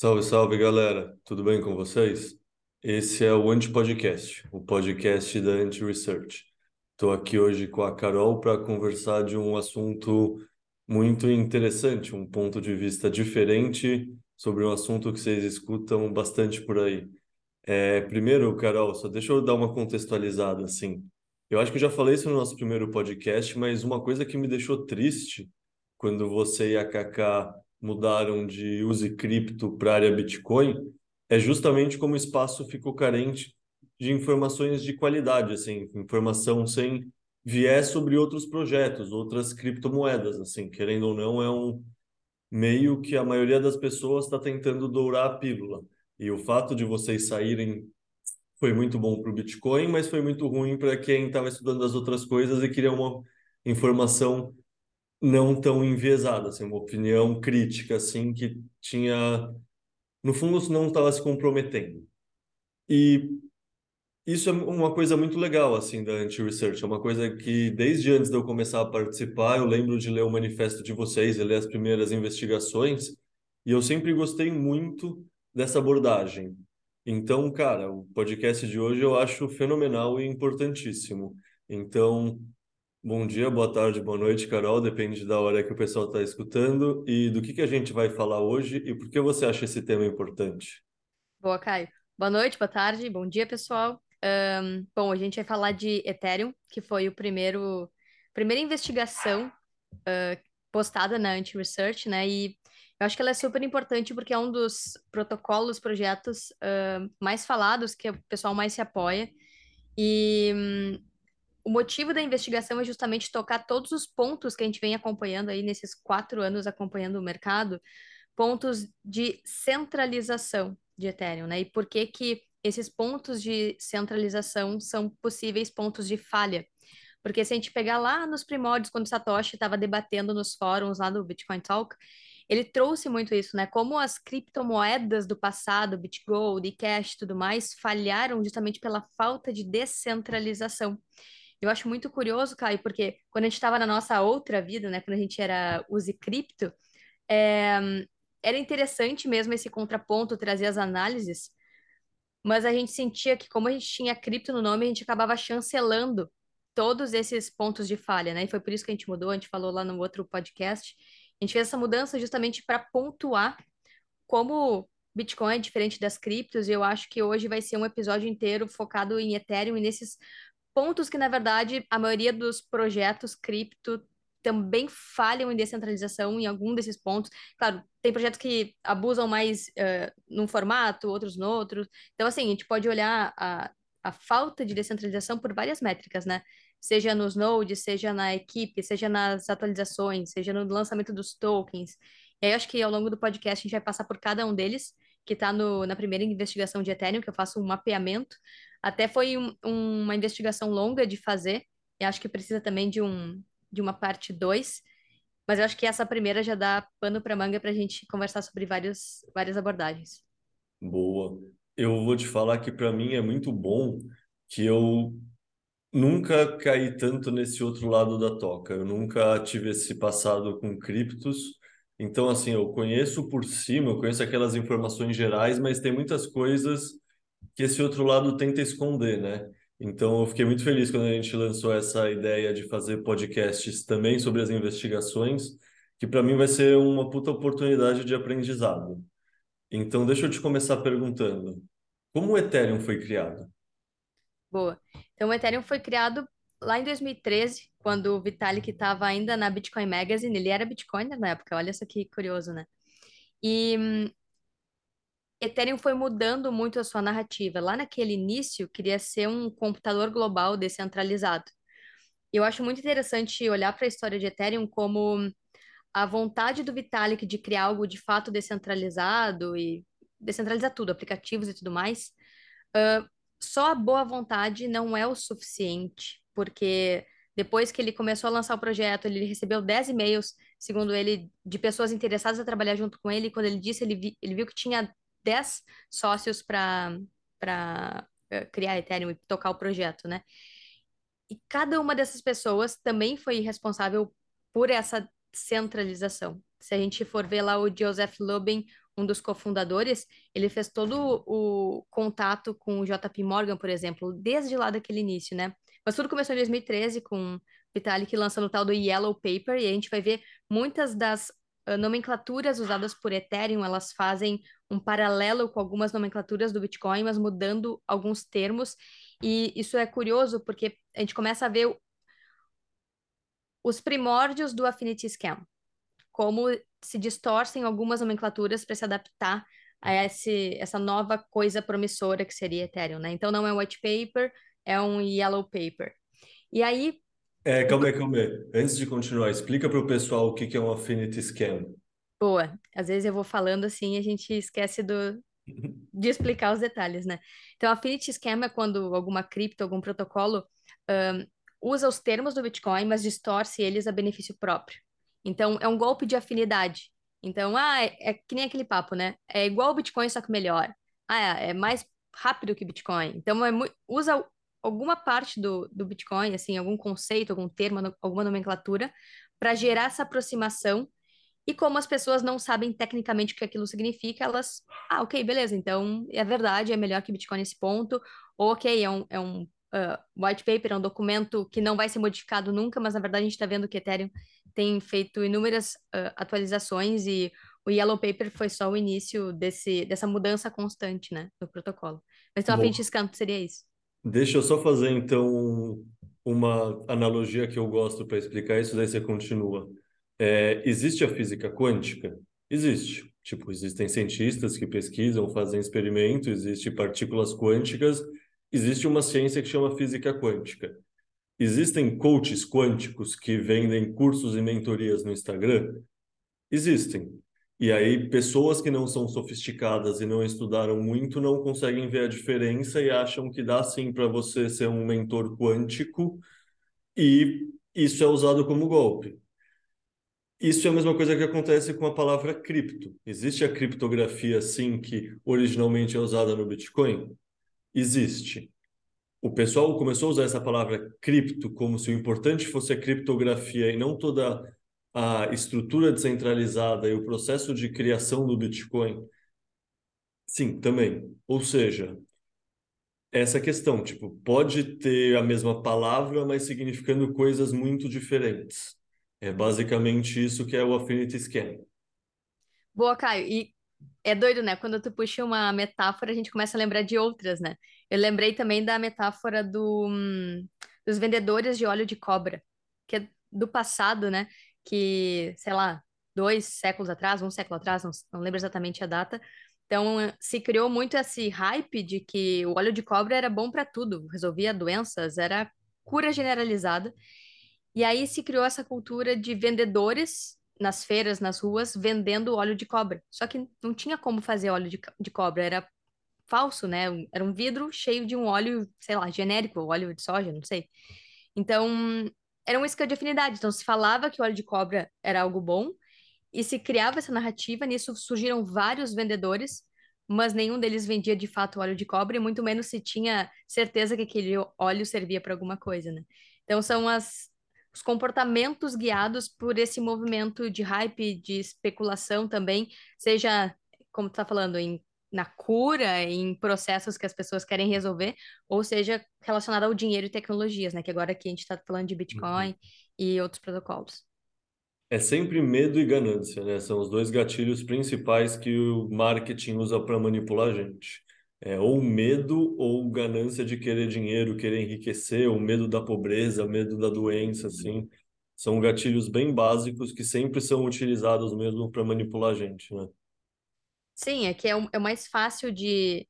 Salve, salve, galera. Tudo bem com vocês? Esse é o Anti-Podcast, o podcast da Anti-Research. Estou aqui hoje com a Carol para conversar de um assunto muito interessante, um ponto de vista diferente sobre um assunto que vocês escutam bastante por aí. É, primeiro, Carol, só deixa eu dar uma contextualizada assim. Eu acho que eu já falei isso no nosso primeiro podcast, mas uma coisa que me deixou triste quando você e a Kaká mudaram de use cripto para área Bitcoin é justamente como o espaço ficou carente de informações de qualidade, assim, informação sem viés sobre outros projetos, outras criptomoedas, assim, querendo ou não, é um meio que a maioria das pessoas está tentando dourar a pílula. E o fato de vocês saírem foi muito bom para o Bitcoin, mas foi muito ruim para quem estava estudando as outras coisas e queria uma informação não tão enviesada, assim, uma opinião crítica, assim, que tinha, no fundo, não estava se comprometendo. E isso é uma coisa muito legal, assim, da anti-research. É uma coisa que, desde antes de eu começar a participar, eu lembro de ler o manifesto de vocês, ler as primeiras investigações, e eu sempre gostei muito dessa abordagem. Então, cara, o podcast de hoje eu acho fenomenal e importantíssimo. Então, Bom dia, boa tarde, boa noite, Carol. Depende da hora que o pessoal está escutando e do que, que a gente vai falar hoje e por que você acha esse tema importante. Boa, Caio. Boa noite, boa tarde, bom dia, pessoal. Um, bom, a gente vai falar de Ethereum, que foi o primeiro primeira investigação uh, postada na Anti-Research, né? E eu acho que ela é super importante porque é um dos protocolos, projetos uh, mais falados, que o pessoal mais se apoia. E um, o motivo da investigação é justamente tocar todos os pontos que a gente vem acompanhando aí nesses quatro anos acompanhando o mercado, pontos de centralização de Ethereum, né? E por que que esses pontos de centralização são possíveis pontos de falha? Porque se a gente pegar lá nos primórdios, quando Satoshi estava debatendo nos fóruns lá do Bitcoin Talk, ele trouxe muito isso, né? Como as criptomoedas do passado, BitGold, eCash e tudo mais, falharam justamente pela falta de descentralização. Eu acho muito curioso, Caio, porque quando a gente estava na nossa outra vida, né, quando a gente era use cripto, é, era interessante mesmo esse contraponto, trazer as análises, mas a gente sentia que como a gente tinha cripto no nome, a gente acabava chancelando todos esses pontos de falha, né? E foi por isso que a gente mudou, a gente falou lá no outro podcast. A gente fez essa mudança justamente para pontuar como Bitcoin é diferente das criptos, e eu acho que hoje vai ser um episódio inteiro focado em Ethereum e nesses pontos que, na verdade, a maioria dos projetos cripto também falham em descentralização em algum desses pontos. Claro, tem projetos que abusam mais uh, num formato, outros no outro. Então, assim, a gente pode olhar a, a falta de descentralização por várias métricas, né? Seja nos nodes, seja na equipe, seja nas atualizações, seja no lançamento dos tokens. E aí, acho que ao longo do podcast a gente vai passar por cada um deles, que está na primeira investigação de Ethereum, que eu faço um mapeamento até foi um, uma investigação longa de fazer, e acho que precisa também de, um, de uma parte 2, mas eu acho que essa primeira já dá pano para manga para a gente conversar sobre vários, várias abordagens. Boa. Eu vou te falar que para mim é muito bom que eu nunca caí tanto nesse outro lado da toca. Eu nunca tive esse passado com criptos. Então, assim, eu conheço por cima, eu conheço aquelas informações gerais, mas tem muitas coisas que esse outro lado tenta esconder, né? Então, eu fiquei muito feliz quando a gente lançou essa ideia de fazer podcasts também sobre as investigações, que para mim vai ser uma puta oportunidade de aprendizado. Então, deixa eu te começar perguntando: como o Ethereum foi criado? Boa. Então, o Ethereum foi criado lá em 2013, quando o Vitalik estava ainda na Bitcoin Magazine. Ele era Bitcoiner na época, olha isso aqui curioso, né? E hum, Ethereum foi mudando muito a sua narrativa. Lá naquele início, queria ser um computador global descentralizado. Eu acho muito interessante olhar para a história de Ethereum como a vontade do Vitalik de criar algo de fato descentralizado e descentralizar tudo, aplicativos e tudo mais. Uh, só a boa vontade não é o suficiente, porque depois que ele começou a lançar o projeto, ele recebeu 10 e-mails, segundo ele, de pessoas interessadas a trabalhar junto com ele. Quando ele disse, ele, vi, ele viu que tinha 10 sócios para eh, criar Ethereum e tocar o projeto, né? E cada uma dessas pessoas também foi responsável por essa centralização. Se a gente for ver lá o Joseph Lubin, um dos cofundadores, ele fez todo o contato com o JP Morgan, por exemplo, desde lá daquele início, né? Mas tudo começou em 2013 com Vitalik lançando o tal do Yellow Paper, e a gente vai ver muitas das uh, nomenclaturas usadas por Ethereum, elas fazem um paralelo com algumas nomenclaturas do Bitcoin, mas mudando alguns termos. E isso é curioso porque a gente começa a ver os primórdios do Affinity Scam, como se distorcem algumas nomenclaturas para se adaptar a esse, essa nova coisa promissora que seria Ethereum, né? Então não é white paper, é um yellow paper. E aí. É, calma aí, calma aí. Antes de continuar, explica para o pessoal o que é um Affinity Scan. Boa. Às vezes eu vou falando assim e a gente esquece do, de explicar os detalhes, né? Então, Affinity Scam é quando alguma cripto, algum protocolo um, usa os termos do Bitcoin, mas distorce eles a benefício próprio. Então, é um golpe de afinidade. Então, ah, é, é que nem aquele papo, né? É igual o Bitcoin, só que melhor. Ah, é, é mais rápido que Bitcoin. Então, é usa alguma parte do, do Bitcoin, assim, algum conceito, algum termo, alguma nomenclatura, para gerar essa aproximação. E como as pessoas não sabem tecnicamente o que aquilo significa, elas, ah, ok, beleza, então é verdade, é melhor que Bitcoin nesse ponto, ou ok, é um, é um uh, white paper, é um documento que não vai ser modificado nunca, mas na verdade a gente está vendo que Ethereum tem feito inúmeras uh, atualizações e o Yellow Paper foi só o início desse, dessa mudança constante, né, do protocolo. Mas então Bom. a frente de seria isso. Deixa eu só fazer, então, uma analogia que eu gosto para explicar isso, daí você continua. É, existe a física quântica? Existe. Tipo, existem cientistas que pesquisam, fazem experimentos, existem partículas quânticas, existe uma ciência que chama física quântica. Existem coaches quânticos que vendem cursos e mentorias no Instagram? Existem. E aí, pessoas que não são sofisticadas e não estudaram muito não conseguem ver a diferença e acham que dá sim para você ser um mentor quântico, e isso é usado como golpe. Isso é a mesma coisa que acontece com a palavra cripto. Existe a criptografia, sim, que originalmente é usada no Bitcoin? Existe. O pessoal começou a usar essa palavra cripto como se o importante fosse a criptografia e não toda a estrutura descentralizada e o processo de criação do Bitcoin? Sim, também. Ou seja, essa questão, tipo, pode ter a mesma palavra, mas significando coisas muito diferentes. É basicamente isso que é o Affinity Scan. Boa, Caio. E é doido, né? Quando tu puxa uma metáfora, a gente começa a lembrar de outras, né? Eu lembrei também da metáfora do, hum, dos vendedores de óleo de cobra, que é do passado, né? Que, sei lá, dois séculos atrás, um século atrás, não, não lembro exatamente a data. Então, se criou muito esse hype de que o óleo de cobra era bom para tudo, resolvia doenças, era cura generalizada. E aí se criou essa cultura de vendedores nas feiras, nas ruas, vendendo óleo de cobra. Só que não tinha como fazer óleo de, de cobra, era falso, né? Era um vidro cheio de um óleo, sei lá, genérico, óleo de soja, não sei. Então, era um isca de afinidade. Então, se falava que o óleo de cobra era algo bom e se criava essa narrativa. Nisso surgiram vários vendedores, mas nenhum deles vendia de fato óleo de cobra e muito menos se tinha certeza que aquele óleo servia para alguma coisa, né? Então, são as, os comportamentos guiados por esse movimento de hype, de especulação também, seja, como tu tá falando, em na cura, em processos que as pessoas querem resolver, ou seja, relacionado ao dinheiro e tecnologias, né? Que agora aqui a gente está falando de Bitcoin uhum. e outros protocolos. É sempre medo e ganância, né? São os dois gatilhos principais que o marketing usa para manipular a gente. É ou medo ou ganância de querer dinheiro, querer enriquecer, ou medo da pobreza, medo da doença, assim. São gatilhos bem básicos que sempre são utilizados mesmo para manipular a gente, né? Sim, é que é o, é o mais fácil de,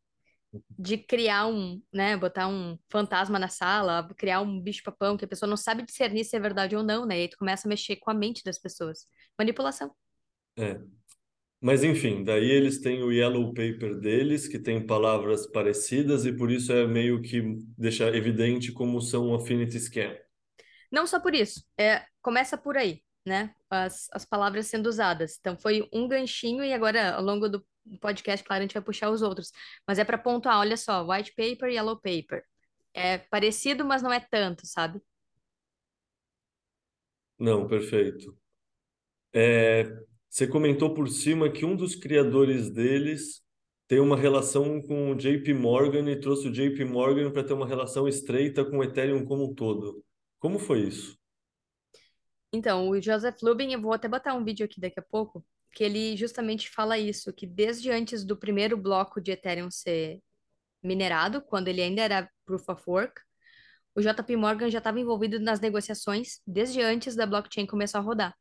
de criar um, né, botar um fantasma na sala, criar um bicho-papão que a pessoa não sabe discernir se é verdade ou não, né? E aí tu começa a mexer com a mente das pessoas. Manipulação. É. Mas enfim, daí eles têm o yellow paper deles, que tem palavras parecidas e por isso é meio que deixa evidente como são affinity scan. Não só por isso, é, começa por aí, né? As, as palavras sendo usadas. Então foi um ganchinho e agora ao longo do podcast, claro, a gente vai puxar os outros. Mas é para pontuar, olha só, white paper, yellow paper. É parecido, mas não é tanto, sabe? Não, perfeito. É, Você comentou por cima que um dos criadores deles tem uma relação com o JP Morgan e trouxe o JP Morgan para ter uma relação estreita com o Ethereum como um todo. Como foi isso? Então, o Joseph Lubin, eu vou até botar um vídeo aqui daqui a pouco, que ele justamente fala isso, que desde antes do primeiro bloco de Ethereum ser minerado, quando ele ainda era Proof of Work, o JP Morgan já estava envolvido nas negociações desde antes da blockchain começar a rodar.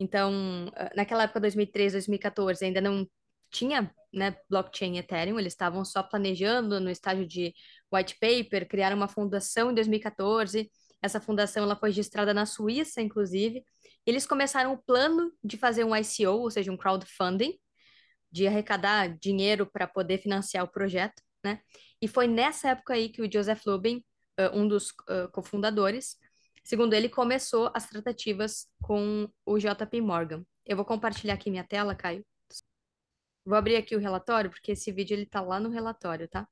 Então, ah, naquela época, 2013, 2014, ainda não tinha né, blockchain Ethereum, eles estavam só planejando no estágio de white paper, criaram uma fundação em 2014. Essa fundação ela foi registrada na Suíça, inclusive. Eles começaram o plano de fazer um ICO, ou seja, um crowdfunding, de arrecadar dinheiro para poder financiar o projeto, né? E foi nessa época aí que o Joseph Lubin, um dos cofundadores, segundo ele, começou as tratativas com o JP Morgan. Eu vou compartilhar aqui minha tela, Caio. Vou abrir aqui o relatório, porque esse vídeo ele tá lá no relatório, tá?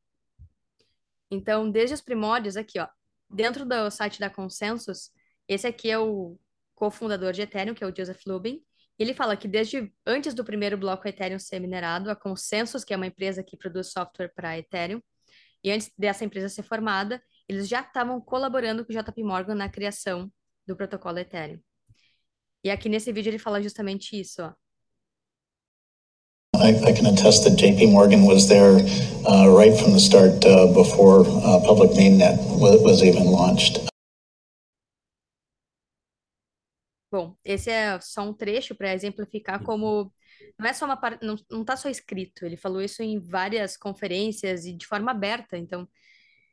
Então, desde os primórdios, aqui, ó, dentro do site da Consensus, esse aqui é o cofundador de Ethereum, que é o Joseph Lubin. Ele fala que desde antes do primeiro bloco Ethereum ser minerado, a Consensus, que é uma empresa que produz software para Ethereum, e antes dessa empresa ser formada, eles já estavam colaborando com o JP Morgan na criação do protocolo Ethereum. E aqui nesse vídeo ele fala justamente isso, ó. I, I can attest that JP Morgan was there uh, right from the start uh, before uh, public mainnet was, even launched. Bom, esse é só um trecho para exemplificar como não é só uma parte, não, não tá só escrito, ele falou isso em várias conferências e de forma aberta. Então,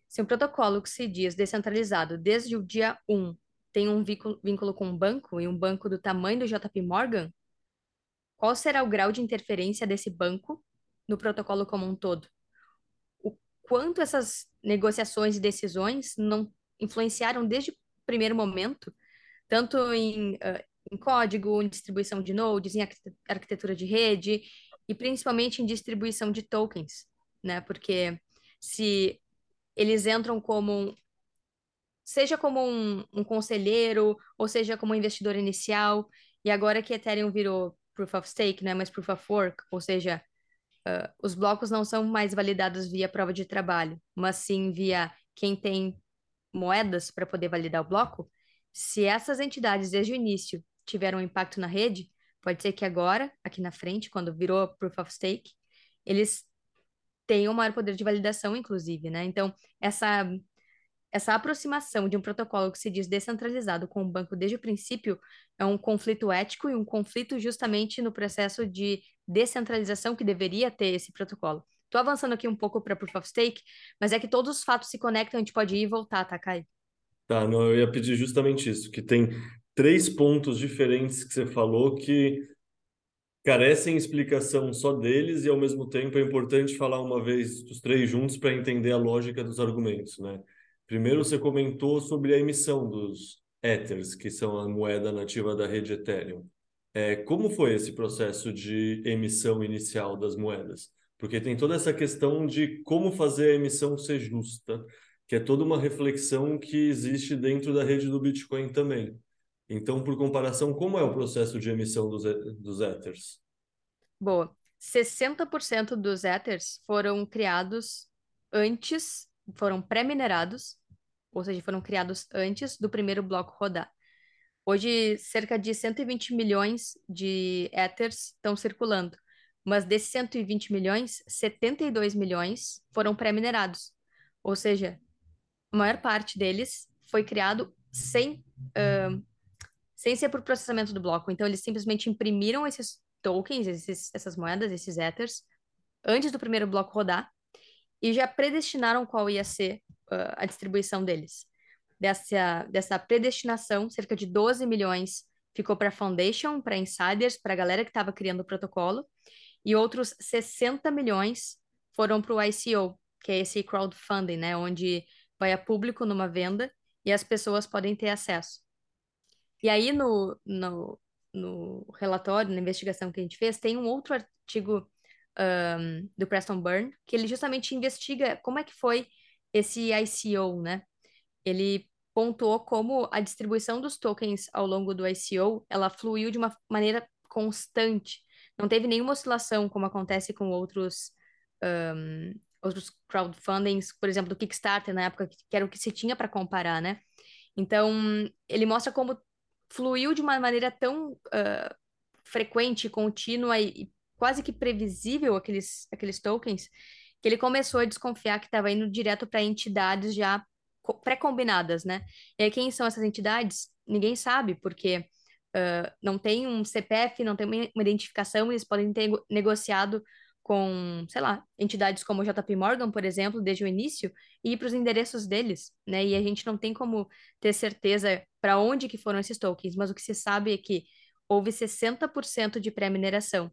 se um protocolo que se diz descentralizado desde o dia 1 tem um vínculo com um banco e um banco do tamanho do JP Morgan, qual será o grau de interferência desse banco no protocolo como um todo? O quanto essas negociações e decisões não influenciaram desde o primeiro momento, tanto em, uh, em código, em distribuição de nodes, em arquitetura de rede e principalmente em distribuição de tokens, né? Porque se eles entram como seja como um, um conselheiro ou seja como um investidor inicial e agora que Ethereum virou proof of stake, não é mais proof of work, ou seja, uh, os blocos não são mais validados via prova de trabalho, mas sim via quem tem moedas para poder validar o bloco. Se essas entidades desde o início tiveram um impacto na rede, pode ser que agora, aqui na frente, quando virou proof of stake, eles tenham maior poder de validação, inclusive, né? Então, essa essa aproximação de um protocolo que se diz descentralizado com o banco desde o princípio é um conflito ético e um conflito justamente no processo de descentralização que deveria ter esse protocolo. Estou avançando aqui um pouco para Proof of Stake, mas é que todos os fatos se conectam, a gente pode ir e voltar, tá, Kai? Tá, não, eu ia pedir justamente isso, que tem três pontos diferentes que você falou que carecem explicação só deles e ao mesmo tempo é importante falar uma vez os três juntos para entender a lógica dos argumentos, né? Primeiro, você comentou sobre a emissão dos Ethers, que são a moeda nativa da rede Ethereum. É, como foi esse processo de emissão inicial das moedas? Porque tem toda essa questão de como fazer a emissão ser justa, que é toda uma reflexão que existe dentro da rede do Bitcoin também. Então, por comparação, como é o processo de emissão dos, dos Ethers? Boa. 60% dos Ethers foram criados antes, foram pré-minerados ou seja, foram criados antes do primeiro bloco rodar. Hoje, cerca de 120 milhões de Ethers estão circulando, mas desses 120 milhões, 72 milhões foram pré-minerados. Ou seja, a maior parte deles foi criado sem, uh, sem ser por processamento do bloco. Então, eles simplesmente imprimiram esses tokens, esses, essas moedas, esses Ethers, antes do primeiro bloco rodar, e já predestinaram qual ia ser a distribuição deles. Dessa, dessa predestinação, cerca de 12 milhões ficou para a Foundation, para insiders, para a galera que estava criando o protocolo, e outros 60 milhões foram para o ICO, que é esse crowdfunding, né, onde vai a público numa venda e as pessoas podem ter acesso. E aí, no, no, no relatório, na investigação que a gente fez, tem um outro artigo um, do Preston Byrne, que ele justamente investiga como é que foi esse ICO, né? Ele pontuou como a distribuição dos tokens ao longo do ICO, ela fluiu de uma maneira constante. Não teve nenhuma oscilação, como acontece com outros, um, outros crowdfundings, por exemplo, do Kickstarter, na época, que era o que se tinha para comparar, né? Então, ele mostra como fluiu de uma maneira tão uh, frequente, contínua e, e quase que previsível aqueles, aqueles tokens, que ele começou a desconfiar que estava indo direto para entidades já pré-combinadas, né? E aí, quem são essas entidades? Ninguém sabe, porque uh, não tem um CPF, não tem uma identificação, eles podem ter negociado com, sei lá, entidades como o JP Morgan, por exemplo, desde o início, e para os endereços deles, né? E a gente não tem como ter certeza para onde que foram esses tokens, mas o que se sabe é que houve 60% de pré-mineração.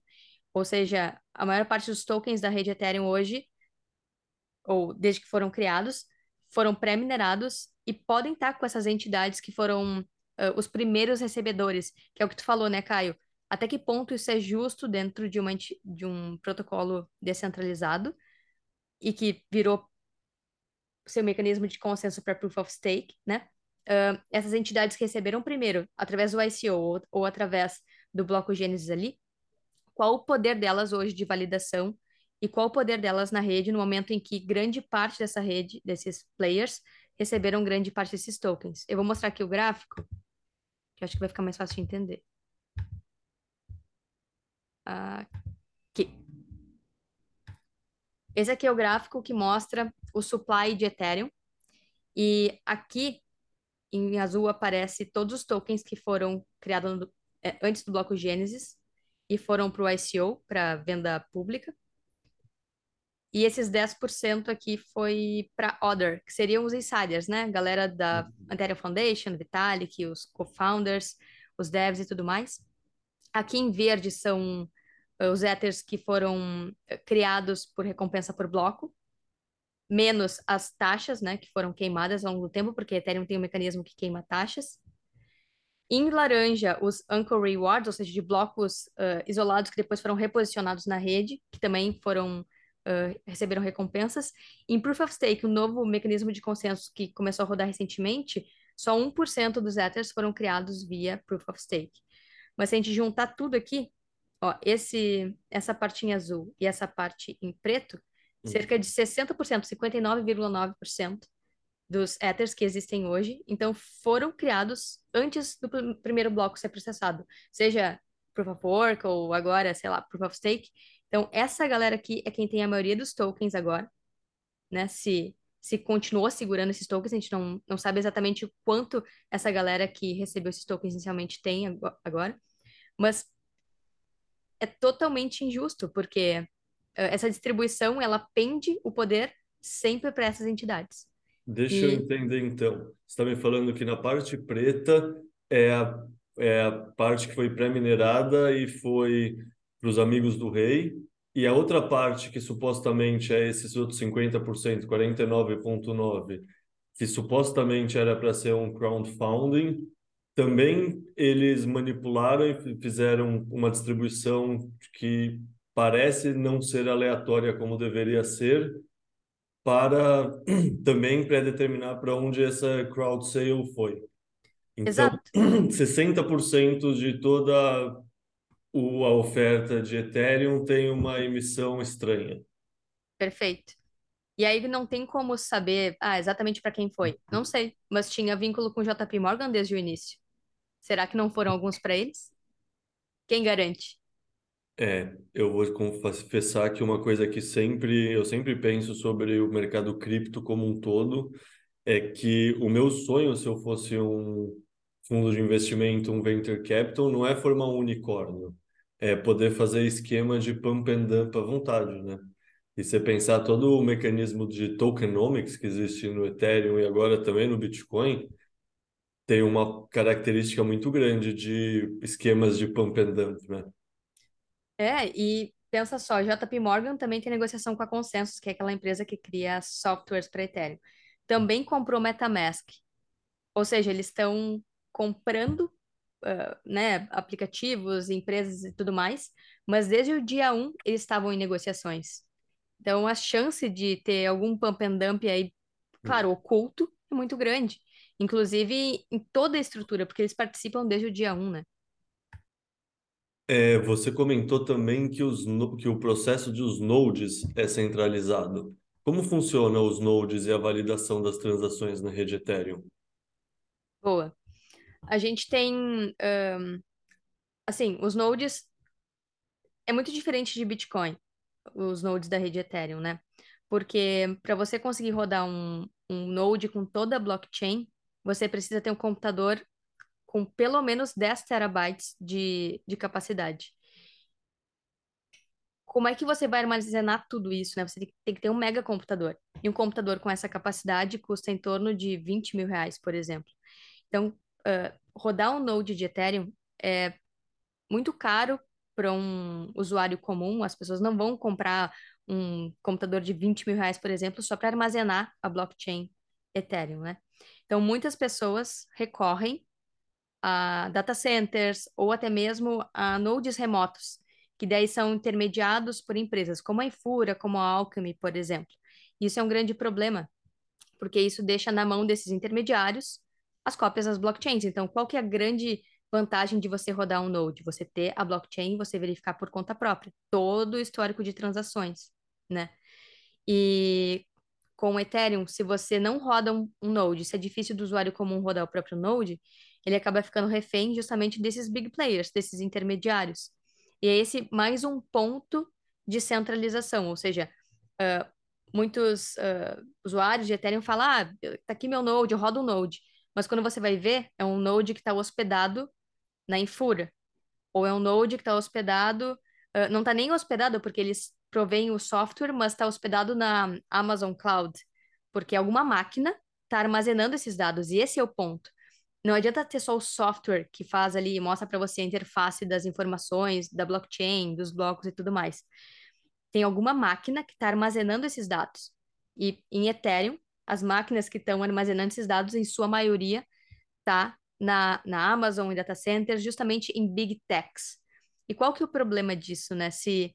Ou seja, a maior parte dos tokens da rede Ethereum hoje, ou desde que foram criados, foram pré-minerados e podem estar com essas entidades que foram uh, os primeiros recebedores, que é o que tu falou, né, Caio? Até que ponto isso é justo dentro de, uma, de um protocolo descentralizado e que virou seu mecanismo de consenso para Proof of Stake, né? Uh, essas entidades que receberam primeiro, através do ICO ou, ou através do bloco Gênesis ali, qual o poder delas hoje de validação e qual o poder delas na rede no momento em que grande parte dessa rede, desses players, receberam grande parte desses tokens. Eu vou mostrar aqui o gráfico, que acho que vai ficar mais fácil de entender. Aqui. Esse aqui é o gráfico que mostra o supply de Ethereum. E aqui, em azul, aparece todos os tokens que foram criados no, é, antes do bloco Gênesis e foram para o ICO, para venda pública. E esses 10% aqui foi para Other, que seriam os insiders, né? Galera da. Ethereum Foundation, Vitalik, os co-founders, os devs e tudo mais. Aqui em verde são uh, os Ethers que foram uh, criados por recompensa por bloco, menos as taxas, né, que foram queimadas ao longo do tempo, porque Ethereum tem um mecanismo que queima taxas. Em laranja, os Anchor Rewards, ou seja, de blocos uh, isolados que depois foram reposicionados na rede, que também foram uh, receberam recompensas. Em Proof of Stake, o um novo mecanismo de consenso que começou a rodar recentemente, só 1% dos Ethers foram criados via Proof of Stake. Mas se a gente juntar tudo aqui, ó, esse, essa parte em azul e essa parte em preto, hum. cerca de 60%, 59,9% dos Ethers que existem hoje, então foram criados antes do primeiro bloco ser processado, seja Proof of Work ou agora, sei lá, Proof of Stake. Então, essa galera aqui é quem tem a maioria dos tokens agora, né? Se, se continuou segurando esses tokens, a gente não, não sabe exatamente o quanto essa galera que recebeu esses tokens inicialmente tem agora, mas é totalmente injusto, porque uh, essa distribuição, ela pende o poder sempre para essas entidades. Deixa e... eu entender, então. Você está me falando que na parte preta é a, é a parte que foi pré-minerada e foi para os amigos do rei, e a outra parte, que supostamente é esses outros 50%, 49,9%, que supostamente era para ser um crowdfunding, também eles manipularam e fizeram uma distribuição que parece não ser aleatória como deveria ser, para também predeterminar para onde essa crowd sale foi. Então, Exato. 60% de toda o, a oferta de Ethereum tem uma emissão estranha. Perfeito. E aí não tem como saber ah, exatamente para quem foi. Não sei, mas tinha vínculo com JP Morgan desde o início. Será que não foram alguns para eles? Quem garante? É, eu vou confessar que uma coisa que sempre eu sempre penso sobre o mercado cripto como um todo é que o meu sonho, se eu fosse um fundo de investimento, um venture capital, não é formar um unicórnio, é poder fazer esquema de pump and dump à vontade, né? E você pensar todo o mecanismo de tokenomics que existe no Ethereum e agora também no Bitcoin, tem uma característica muito grande de esquemas de pump and dump, né? É, e pensa só, JP Morgan também tem negociação com a Consensus, que é aquela empresa que cria softwares para Ethereum. Também comprou MetaMask. Ou seja, eles estão comprando uh, né, aplicativos, empresas e tudo mais, mas desde o dia 1 eles estavam em negociações. Então a chance de ter algum pump and dump aí, claro, oculto, é muito grande. Inclusive em toda a estrutura, porque eles participam desde o dia 1, né? É, você comentou também que, os, que o processo de os nodes é centralizado. Como funcionam os nodes e a validação das transações na rede Ethereum? Boa. A gente tem, um, assim, os nodes é muito diferente de Bitcoin, os nodes da rede Ethereum, né? Porque para você conseguir rodar um, um node com toda a blockchain, você precisa ter um computador com pelo menos 10 terabytes de, de capacidade. Como é que você vai armazenar tudo isso, né? Você tem que ter um mega computador. E um computador com essa capacidade custa em torno de 20 mil reais, por exemplo. Então, uh, rodar um node de Ethereum é muito caro para um usuário comum. As pessoas não vão comprar um computador de 20 mil reais, por exemplo, só para armazenar a blockchain Ethereum, né? Então, muitas pessoas recorrem a data centers ou até mesmo a nodes remotos, que daí são intermediados por empresas como a Infura, como a Alchemy, por exemplo. Isso é um grande problema, porque isso deixa na mão desses intermediários as cópias das blockchains. Então, qual que é a grande vantagem de você rodar um node? Você ter a blockchain você verificar por conta própria todo o histórico de transações, né? E com o Ethereum, se você não roda um, um node, se é difícil do usuário comum rodar o próprio node, ele acaba ficando refém justamente desses big players, desses intermediários. E é esse mais um ponto de centralização, ou seja, uh, muitos uh, usuários de Ethereum falam, ah, tá aqui meu node, eu rodo um node. Mas quando você vai ver, é um node que está hospedado na Infura. Ou é um node que está hospedado, uh, não está nem hospedado porque eles provém o software, mas está hospedado na Amazon Cloud, porque alguma máquina está armazenando esses dados, e esse é o ponto. Não adianta ter só o software que faz ali, mostra para você a interface das informações, da blockchain, dos blocos e tudo mais. Tem alguma máquina que está armazenando esses dados. E em Ethereum, as máquinas que estão armazenando esses dados, em sua maioria, tá na, na Amazon e data centers, justamente em big techs. E qual que é o problema disso, né? Se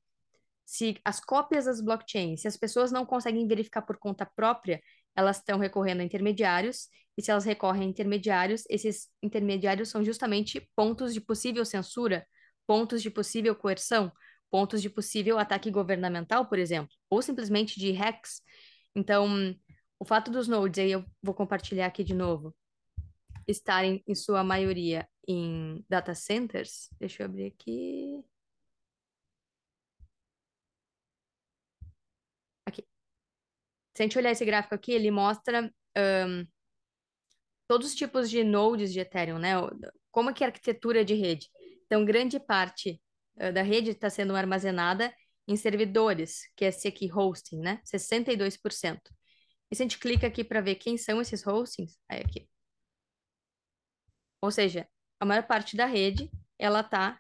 se as cópias das blockchains, se as pessoas não conseguem verificar por conta própria, elas estão recorrendo a intermediários, e se elas recorrem a intermediários, esses intermediários são justamente pontos de possível censura, pontos de possível coerção, pontos de possível ataque governamental, por exemplo, ou simplesmente de hacks. Então, o fato dos nodes, aí eu vou compartilhar aqui de novo, estarem em sua maioria em data centers, deixa eu abrir aqui. Se a gente olhar esse gráfico aqui, ele mostra um, todos os tipos de nodes de Ethereum, né? Como é que é a arquitetura de rede. Então, grande parte uh, da rede está sendo armazenada em servidores, que é esse aqui, hosting, né? 62%. E se a gente clica aqui para ver quem são esses hostings, aí aqui. Ou seja, a maior parte da rede, ela está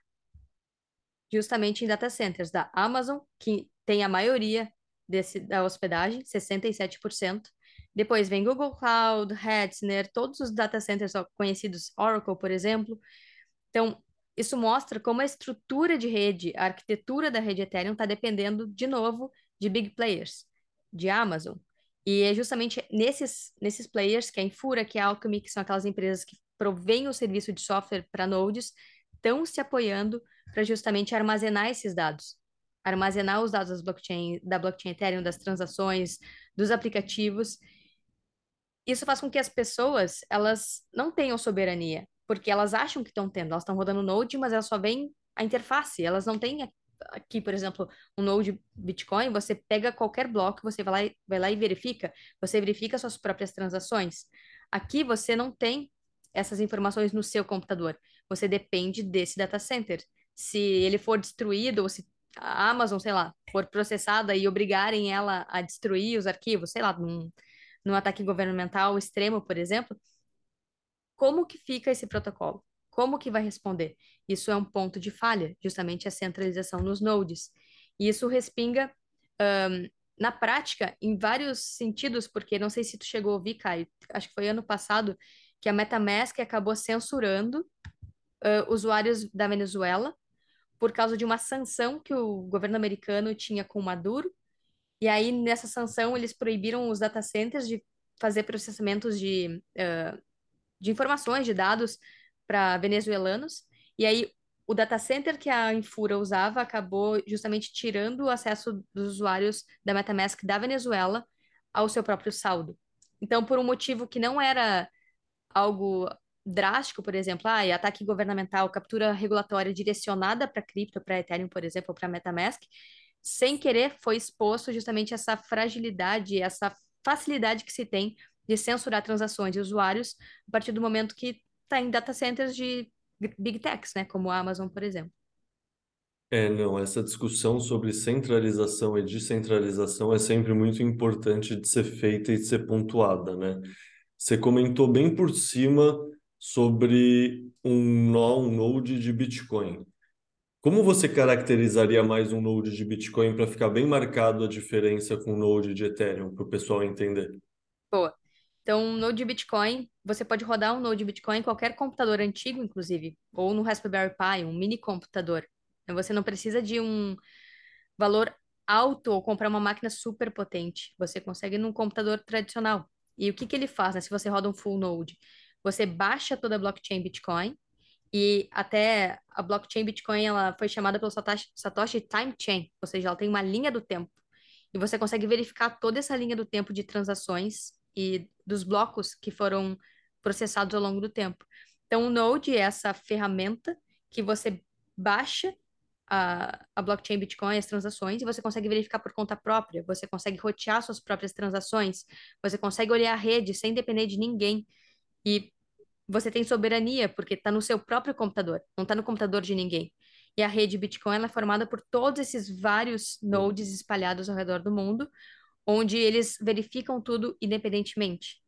justamente em data centers da Amazon, que tem a maioria desse, da hospedagem, 67%. Depois vem Google Cloud, Hetzner, todos os data centers conhecidos, Oracle, por exemplo. Então, isso mostra como a estrutura de rede, a arquitetura da rede Ethereum está dependendo, de novo, de big players, de Amazon. E é justamente nesses, nesses players, que é a Infura, que é a Alchemy, que são aquelas empresas que provêm o serviço de software para nodes, estão se apoiando para justamente armazenar esses dados armazenar os dados blockchain, da blockchain Ethereum, das transações, dos aplicativos. Isso faz com que as pessoas, elas não tenham soberania, porque elas acham que estão tendo, elas estão rodando Node, mas elas só veem a interface, elas não têm aqui, por exemplo, um Node Bitcoin, você pega qualquer bloco, você vai lá, e, vai lá e verifica, você verifica suas próprias transações. Aqui você não tem essas informações no seu computador, você depende desse data center. Se ele for destruído ou se a Amazon, sei lá, for processada e obrigarem ela a destruir os arquivos, sei lá, num, num ataque governamental extremo, por exemplo, como que fica esse protocolo? Como que vai responder? Isso é um ponto de falha, justamente a centralização nos nodes. E isso respinga um, na prática em vários sentidos, porque não sei se tu chegou a ouvir, Caio, acho que foi ano passado que a MetaMask acabou censurando uh, usuários da Venezuela por causa de uma sanção que o governo americano tinha com Maduro. E aí, nessa sanção, eles proibiram os data centers de fazer processamentos de, uh, de informações, de dados para venezuelanos. E aí, o data center que a Infura usava acabou justamente tirando o acesso dos usuários da MetaMask da Venezuela ao seu próprio saldo. Então, por um motivo que não era algo drástico, por exemplo, ah, ataque governamental, captura regulatória direcionada para cripto, para Ethereum, por exemplo, para MetaMask, sem querer foi exposto justamente essa fragilidade, essa facilidade que se tem de censurar transações de usuários a partir do momento que está em data centers de big techs, né, como a Amazon, por exemplo. É, não, essa discussão sobre centralização e descentralização é sempre muito importante de ser feita e de ser pontuada, né? Você comentou bem por cima sobre um nó, um node de Bitcoin. Como você caracterizaria mais um node de Bitcoin para ficar bem marcado a diferença com o node de Ethereum, para o pessoal entender? Boa. Então, Node de Bitcoin, você pode rodar um Node de Bitcoin em qualquer computador antigo, inclusive, ou no Raspberry Pi, um mini computador. Então, você não precisa de um valor alto ou comprar uma máquina super potente. Você consegue num computador tradicional. E o que que ele faz, né? Se você roda um full node, você baixa toda a blockchain Bitcoin e até a blockchain Bitcoin ela foi chamada pelo Satoshi, Satoshi Time Chain, ou seja, ela tem uma linha do tempo. E você consegue verificar toda essa linha do tempo de transações e dos blocos que foram processados ao longo do tempo. Então, o Node é essa ferramenta que você baixa a, a blockchain Bitcoin, as transações, e você consegue verificar por conta própria, você consegue rotear suas próprias transações, você consegue olhar a rede sem depender de ninguém. E você tem soberania, porque está no seu próprio computador, não está no computador de ninguém. E a rede Bitcoin é formada por todos esses vários nodes espalhados ao redor do mundo, onde eles verificam tudo independentemente.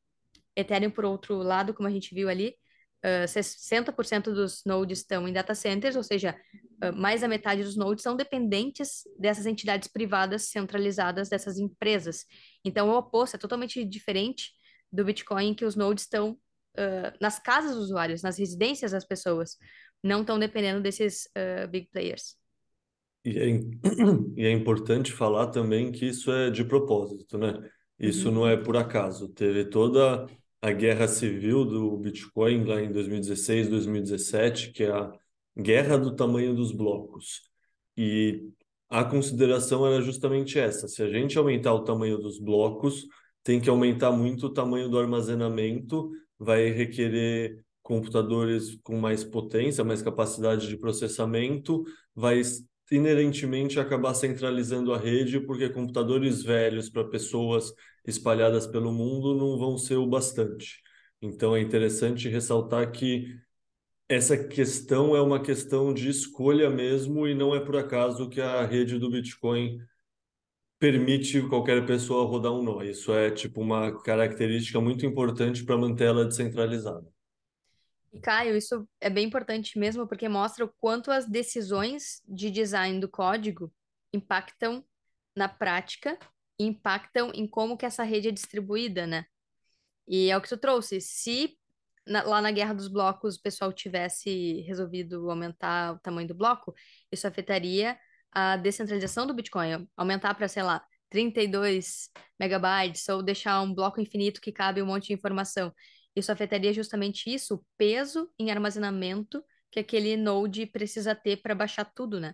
Ethereum, por outro lado, como a gente viu ali, uh, 60% dos nodes estão em data centers, ou seja, uh, mais da metade dos nodes são dependentes dessas entidades privadas centralizadas, dessas empresas. Então, o oposto é totalmente diferente do Bitcoin, que os nodes estão uh, nas casas dos usuários, nas residências das pessoas, não estão dependendo desses big players. E é, e é importante falar também que isso é de propósito, né? Isso Uhum. não é por acaso. Teve toda a guerra civil do Bitcoin lá em 2016, 2017, que é a guerra do tamanho dos blocos. E a consideração era justamente essa: se a gente aumentar o tamanho dos blocos, tem que aumentar muito o tamanho do armazenamento, vai requerer computadores com mais potência, mais capacidade de processamento, vai inerentemente acabar centralizando a rede, porque computadores velhos para pessoas espalhadas pelo mundo não vão ser o bastante. Então é interessante ressaltar que essa questão é uma questão de escolha mesmo e não é por acaso que a rede do Bitcoin permite qualquer pessoa rodar um nó. Isso é tipo uma característica muito importante para manter ela descentralizada. E, Caio, isso é bem importante mesmo, porque mostra o quanto as decisões de design do código impactam na prática impactam em como que essa rede é distribuída, né? E é o que tu trouxe. Se na- lá na Guerra dos Blocos o pessoal tivesse resolvido aumentar o tamanho do bloco, isso afetaria a descentralização do Bitcoin, aumentar para, sei lá, 32 megabytes ou deixar um bloco infinito que cabe um monte de informação. Isso afetaria justamente isso, o peso em armazenamento que aquele node precisa ter para baixar tudo, né?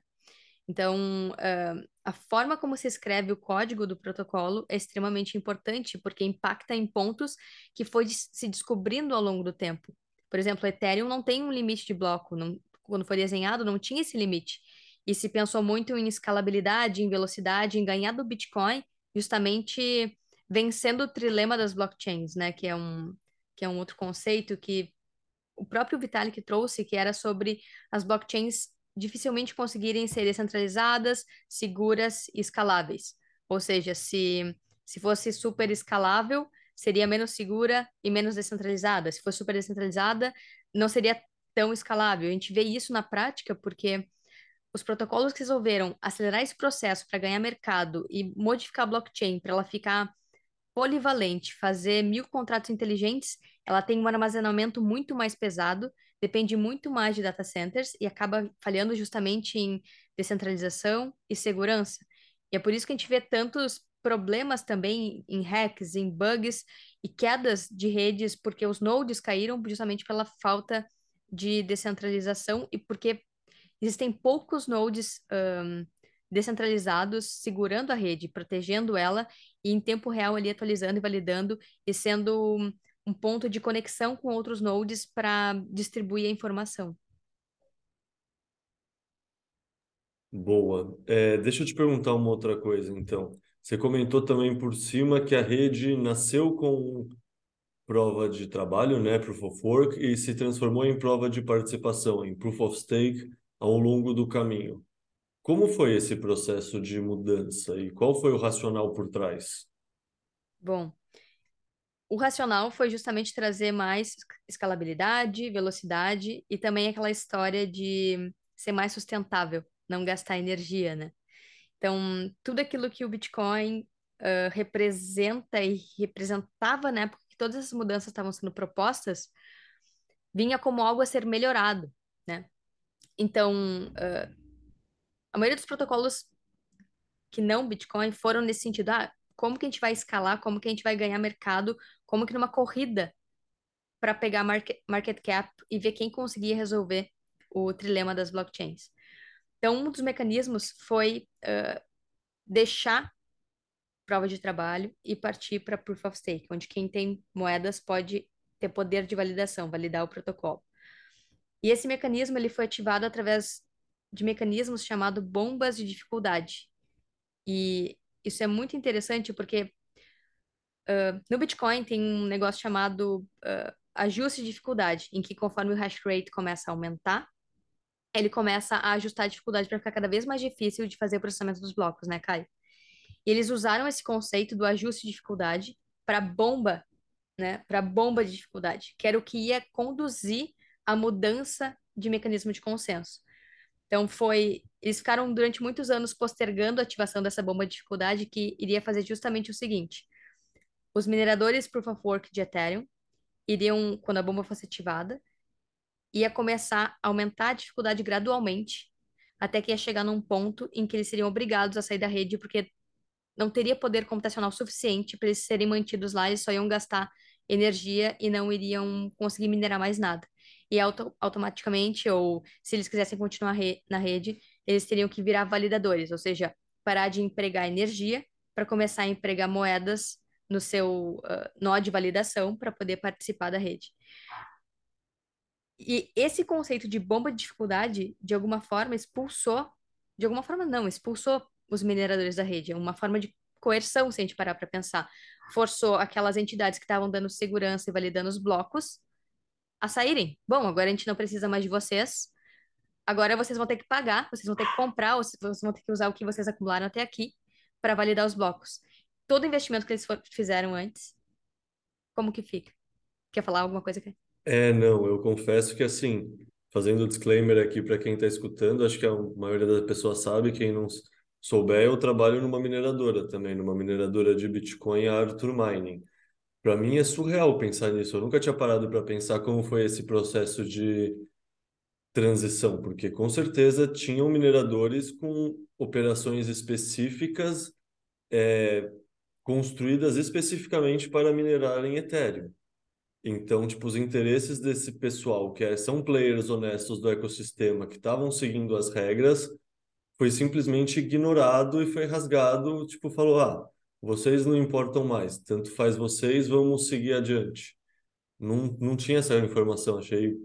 Então, uh, a forma como se escreve o código do protocolo é extremamente importante, porque impacta em pontos que foi se descobrindo ao longo do tempo. Por exemplo, o Ethereum não tem um limite de bloco, não, quando foi desenhado não tinha esse limite. E se pensou muito em escalabilidade, em velocidade, em ganhar do Bitcoin, justamente vencendo o trilema das blockchains, né? Que é um, que é um outro conceito que o próprio Vitalik trouxe, que era sobre as blockchains dificilmente conseguirem ser descentralizadas, seguras e escaláveis. Ou seja, se, se fosse super escalável, seria menos segura e menos descentralizada. Se fosse super descentralizada, não seria tão escalável. A gente vê isso na prática porque os protocolos que resolveram acelerar esse processo para ganhar mercado e modificar a blockchain para ela ficar polivalente, fazer mil contratos inteligentes, ela tem um armazenamento muito mais pesado, depende muito mais de data centers e acaba falhando justamente em descentralização e segurança. E é por isso que a gente vê tantos problemas também em hacks, em bugs e quedas de redes, porque os nodes caíram justamente pela falta de descentralização e porque existem poucos nodes um, descentralizados segurando a rede, protegendo ela e em tempo real ali atualizando e validando e sendo um ponto de conexão com outros nodes para distribuir a informação. Boa. É, deixa eu te perguntar uma outra coisa, então. Você comentou também por cima que a rede nasceu com prova de trabalho, né, Proof of Work, e se transformou em prova de participação, em Proof of Stake, ao longo do caminho. Como foi esse processo de mudança e qual foi o racional por trás? Bom, o racional foi justamente trazer mais escalabilidade, velocidade e também aquela história de ser mais sustentável, não gastar energia, né? Então, tudo aquilo que o Bitcoin uh, representa e representava na época que todas essas mudanças estavam sendo propostas, vinha como algo a ser melhorado, né? Então, uh, a maioria dos protocolos que não Bitcoin foram nesse sentido, ah, como que a gente vai escalar, como que a gente vai ganhar mercado, como que numa corrida para pegar market, market cap e ver quem conseguia resolver o trilema das blockchains. Então, um dos mecanismos foi uh, deixar prova de trabalho e partir para Proof of Stake, onde quem tem moedas pode ter poder de validação, validar o protocolo. E esse mecanismo ele foi ativado através de mecanismos chamados bombas de dificuldade. E isso é muito interessante porque uh, no Bitcoin tem um negócio chamado uh, ajuste de dificuldade, em que conforme o hash rate começa a aumentar, ele começa a ajustar a dificuldade para ficar cada vez mais difícil de fazer o processamento dos blocos, né, Caio? E eles usaram esse conceito do ajuste de dificuldade para bomba, né, para bomba de dificuldade, que era o que ia conduzir a mudança de mecanismo de consenso. Então foi, eles ficaram durante muitos anos postergando a ativação dessa bomba de dificuldade que iria fazer justamente o seguinte: os mineradores proof of work de Ethereum iriam, quando a bomba fosse ativada, ia começar a aumentar a dificuldade gradualmente, até que ia chegar num ponto em que eles seriam obrigados a sair da rede porque não teria poder computacional suficiente para eles serem mantidos lá, eles só iam gastar energia e não iriam conseguir minerar mais nada e auto automaticamente, ou se eles quisessem continuar re na rede, eles teriam que virar validadores, ou seja, parar de empregar energia para começar a empregar moedas no seu uh, nó de validação para poder participar da rede. E esse conceito de bomba de dificuldade, de alguma forma, expulsou, de alguma forma não, expulsou os mineradores da rede, é uma forma de coerção, se a gente parar para pensar. Forçou aquelas entidades que estavam dando segurança e validando os blocos a saírem. Bom, agora a gente não precisa mais de vocês. Agora vocês vão ter que pagar, vocês vão ter que comprar, ou vocês vão ter que usar o que vocês acumularam até aqui para validar os blocos. Todo investimento que eles fizeram antes, como que fica? Quer falar alguma coisa? É, não, eu confesso que assim, fazendo o disclaimer aqui para quem está escutando, acho que a maioria das pessoas sabe, quem não souber, eu trabalho numa mineradora também, numa mineradora de Bitcoin, Arthur Mining. Para mim é surreal pensar nisso. Eu nunca tinha parado para pensar como foi esse processo de transição, porque com certeza tinham mineradores com operações específicas é, construídas especificamente para minerar em Ethereum. Então, tipo, os interesses desse pessoal, que é, são players honestos do ecossistema, que estavam seguindo as regras, foi simplesmente ignorado e foi rasgado, tipo, falou, ah, vocês não importam mais, tanto faz vocês, vamos seguir adiante. Não, não tinha essa informação, achei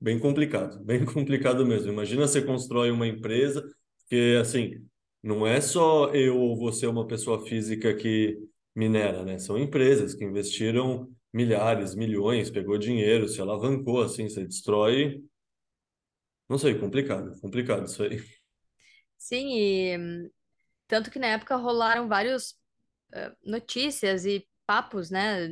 bem complicado, bem complicado mesmo. Imagina você constrói uma empresa, que assim, não é só eu ou você, uma pessoa física que minera, né? São empresas que investiram milhares, milhões, pegou dinheiro, se alavancou, assim, você destrói. Não sei, complicado, complicado isso aí. Sim, e tanto que na época rolaram vários notícias e papos, né,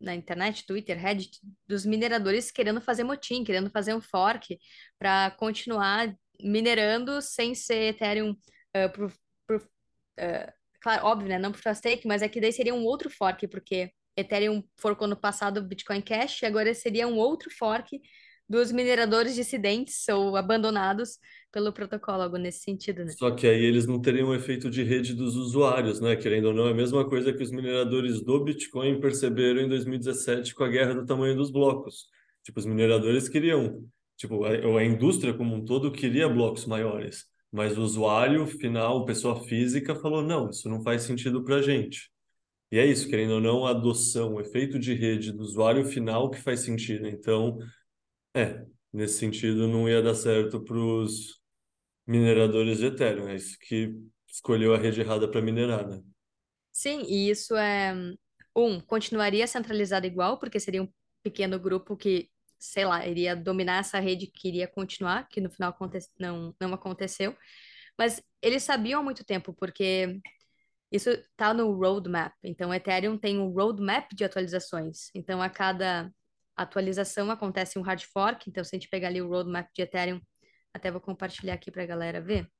na internet, Twitter, Reddit, dos mineradores querendo fazer motim, querendo fazer um fork para continuar minerando sem ser Ethereum uh, por, por, uh, claro, óbvio, né, não por stake, mas é que daí seria um outro fork, porque Ethereum forcou no passado Bitcoin Cash, agora seria um outro fork dos mineradores dissidentes ou abandonados pelo protocolo, algo nesse sentido, né? Só que aí eles não teriam o efeito de rede dos usuários, né? Querendo ou não, é a mesma coisa que os mineradores do Bitcoin perceberam em 2017 com a guerra do tamanho dos blocos. Tipo, os mineradores queriam tipo, a, a indústria como um todo queria blocos maiores, mas o usuário final, pessoa física, falou: não, isso não faz sentido para a gente. E é isso, querendo ou não, a adoção, o efeito de rede do usuário final que faz sentido. Então, é, nesse sentido, não ia dar certo para os mineradores de Ethereum. É isso que escolheu a rede errada para minerar, né? Sim, e isso é. Um, continuaria centralizado igual, porque seria um pequeno grupo que, sei lá, iria dominar essa rede que iria continuar, que no final aconte... não, não aconteceu. Mas eles sabiam há muito tempo, porque isso está no roadmap. Então, Ethereum tem um roadmap de atualizações. Então, a cada atualização acontece um hard fork. Então, se a gente pegar ali o roadmap de Ethereum, até vou compartilhar aqui para a galera ver.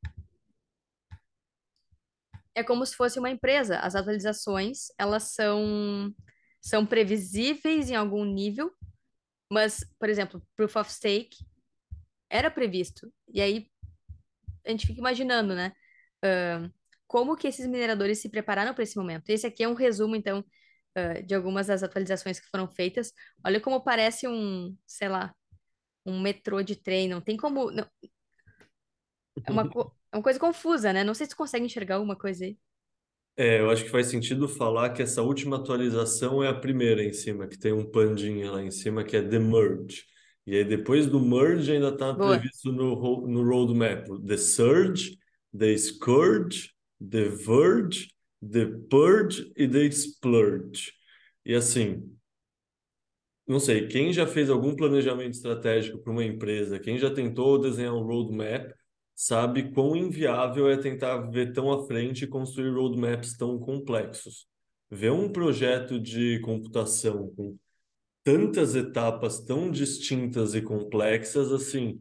É como se fosse uma empresa. As atualizações, elas são, são previsíveis em algum nível, mas, por exemplo, Proof of Stake era previsto. E aí, a gente fica imaginando, né? Uh, como que esses mineradores se prepararam para esse momento. Esse aqui é um resumo, então, uh, de algumas das atualizações que foram feitas. Olha como parece um, sei lá, um metrô de trem. Não tem como. Não... É uma, co... é uma coisa confusa, né? Não sei se você consegue enxergar alguma coisa aí. É, eu acho que faz sentido falar que essa última atualização é a primeira em cima, que tem um pandinha lá em cima, que é The Merge. E aí depois do Merge ainda está previsto no, no roadmap The Surge, The Scourge, The Verge, The Purge e The Splurge. E assim, não sei, quem já fez algum planejamento estratégico para uma empresa, quem já tentou desenhar um roadmap, sabe quão inviável é tentar ver tão à frente e construir roadmaps tão complexos. Ver um projeto de computação com tantas etapas tão distintas e complexas, assim,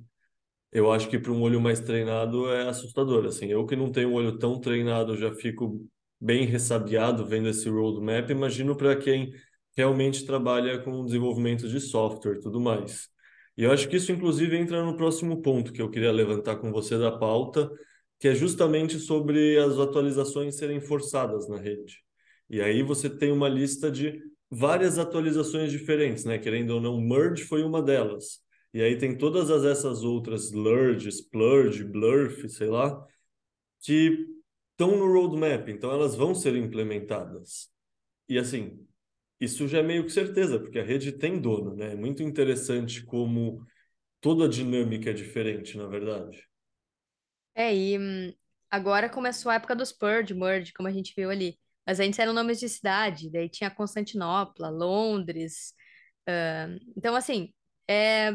eu acho que para um olho mais treinado é assustador. Assim, eu que não tenho um olho tão treinado já fico bem ressabiado vendo esse roadmap. Imagino para quem realmente trabalha com desenvolvimento de software e tudo mais. E eu acho que isso, inclusive, entra no próximo ponto que eu queria levantar com você da pauta, que é justamente sobre as atualizações serem forçadas na rede. E aí você tem uma lista de várias atualizações diferentes, né? Querendo ou não, merge foi uma delas. E aí tem todas as, essas outras Lurge, Splurge, Blurf, sei lá, que estão no roadmap, então elas vão ser implementadas. E assim, isso já é meio que certeza, porque a rede tem dono, né? É muito interessante como toda a dinâmica é diferente, na verdade. É, e hum, agora começou a época dos Purge, Merge, como a gente viu ali. Mas antes eram nomes de cidade, daí tinha Constantinopla, Londres. Uh, então, assim, é,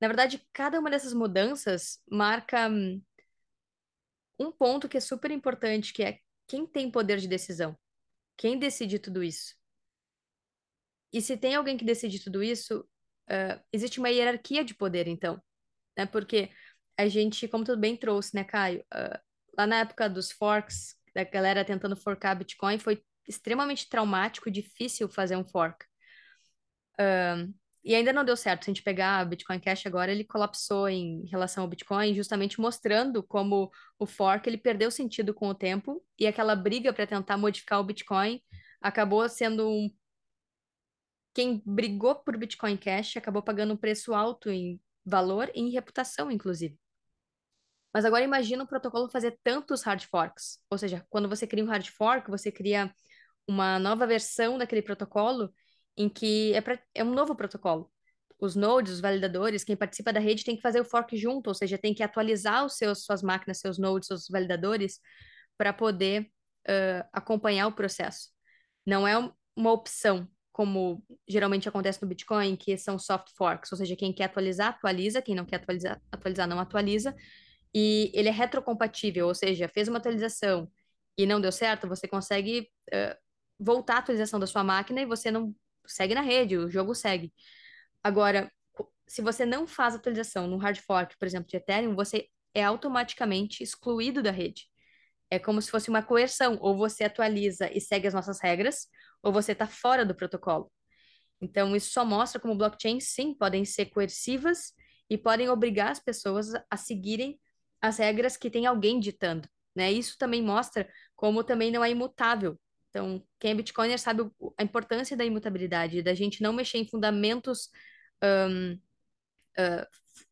na verdade, cada uma dessas mudanças marca hum, um ponto que é super importante, que é quem tem poder de decisão, quem decide tudo isso. E se tem alguém que decide tudo isso, uh, existe uma hierarquia de poder, então, né? Porque a gente, como tudo bem trouxe, né, Caio? Uh, lá na época dos forks, da galera tentando forcar Bitcoin, foi extremamente traumático e difícil fazer um fork. Uh, e ainda não deu certo. Se a gente pegar o Bitcoin Cash agora, ele colapsou em relação ao Bitcoin, justamente mostrando como o fork ele perdeu sentido com o tempo e aquela briga para tentar modificar o Bitcoin acabou sendo um quem brigou por Bitcoin Cash acabou pagando um preço alto em valor e em reputação, inclusive. Mas agora imagina um protocolo fazer tantos hard forks. Ou seja, quando você cria um hard fork, você cria uma nova versão daquele protocolo em que é, pra, é um novo protocolo. Os nodes, os validadores, quem participa da rede tem que fazer o fork junto, ou seja, tem que atualizar os seus, suas máquinas, seus nodes, seus validadores, para poder uh, acompanhar o processo. Não é uma opção, como geralmente acontece no Bitcoin, que são soft forks, ou seja, quem quer atualizar, atualiza, quem não quer atualizar, atualizar não atualiza, e ele é retrocompatível, ou seja, fez uma atualização e não deu certo, você consegue uh, voltar a atualização da sua máquina e você não segue na rede, o jogo segue. Agora, se você não faz atualização no hard fork, por exemplo, de Ethereum, você é automaticamente excluído da rede. É como se fosse uma coerção, ou você atualiza e segue as nossas regras, ou você está fora do protocolo. Então, isso só mostra como blockchains, sim, podem ser coercivas e podem obrigar as pessoas a seguirem as regras que tem alguém ditando. Né? Isso também mostra como também não é imutável. Então, quem é Bitcoiner sabe a importância da imutabilidade, da gente não mexer em fundamentos um,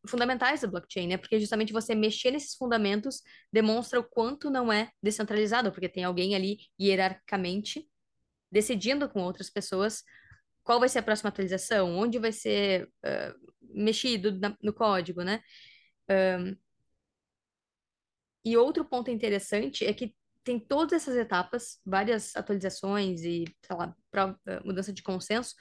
fundamentais da blockchain, né? Porque justamente você mexer nesses fundamentos demonstra o quanto não é descentralizado, porque tem alguém ali hierarquicamente decidindo com outras pessoas qual vai ser a próxima atualização, onde vai ser uh, mexido na, no código, né? Um, e outro ponto interessante é que tem todas essas etapas, várias atualizações e, sei lá, uh, mudança de consenso,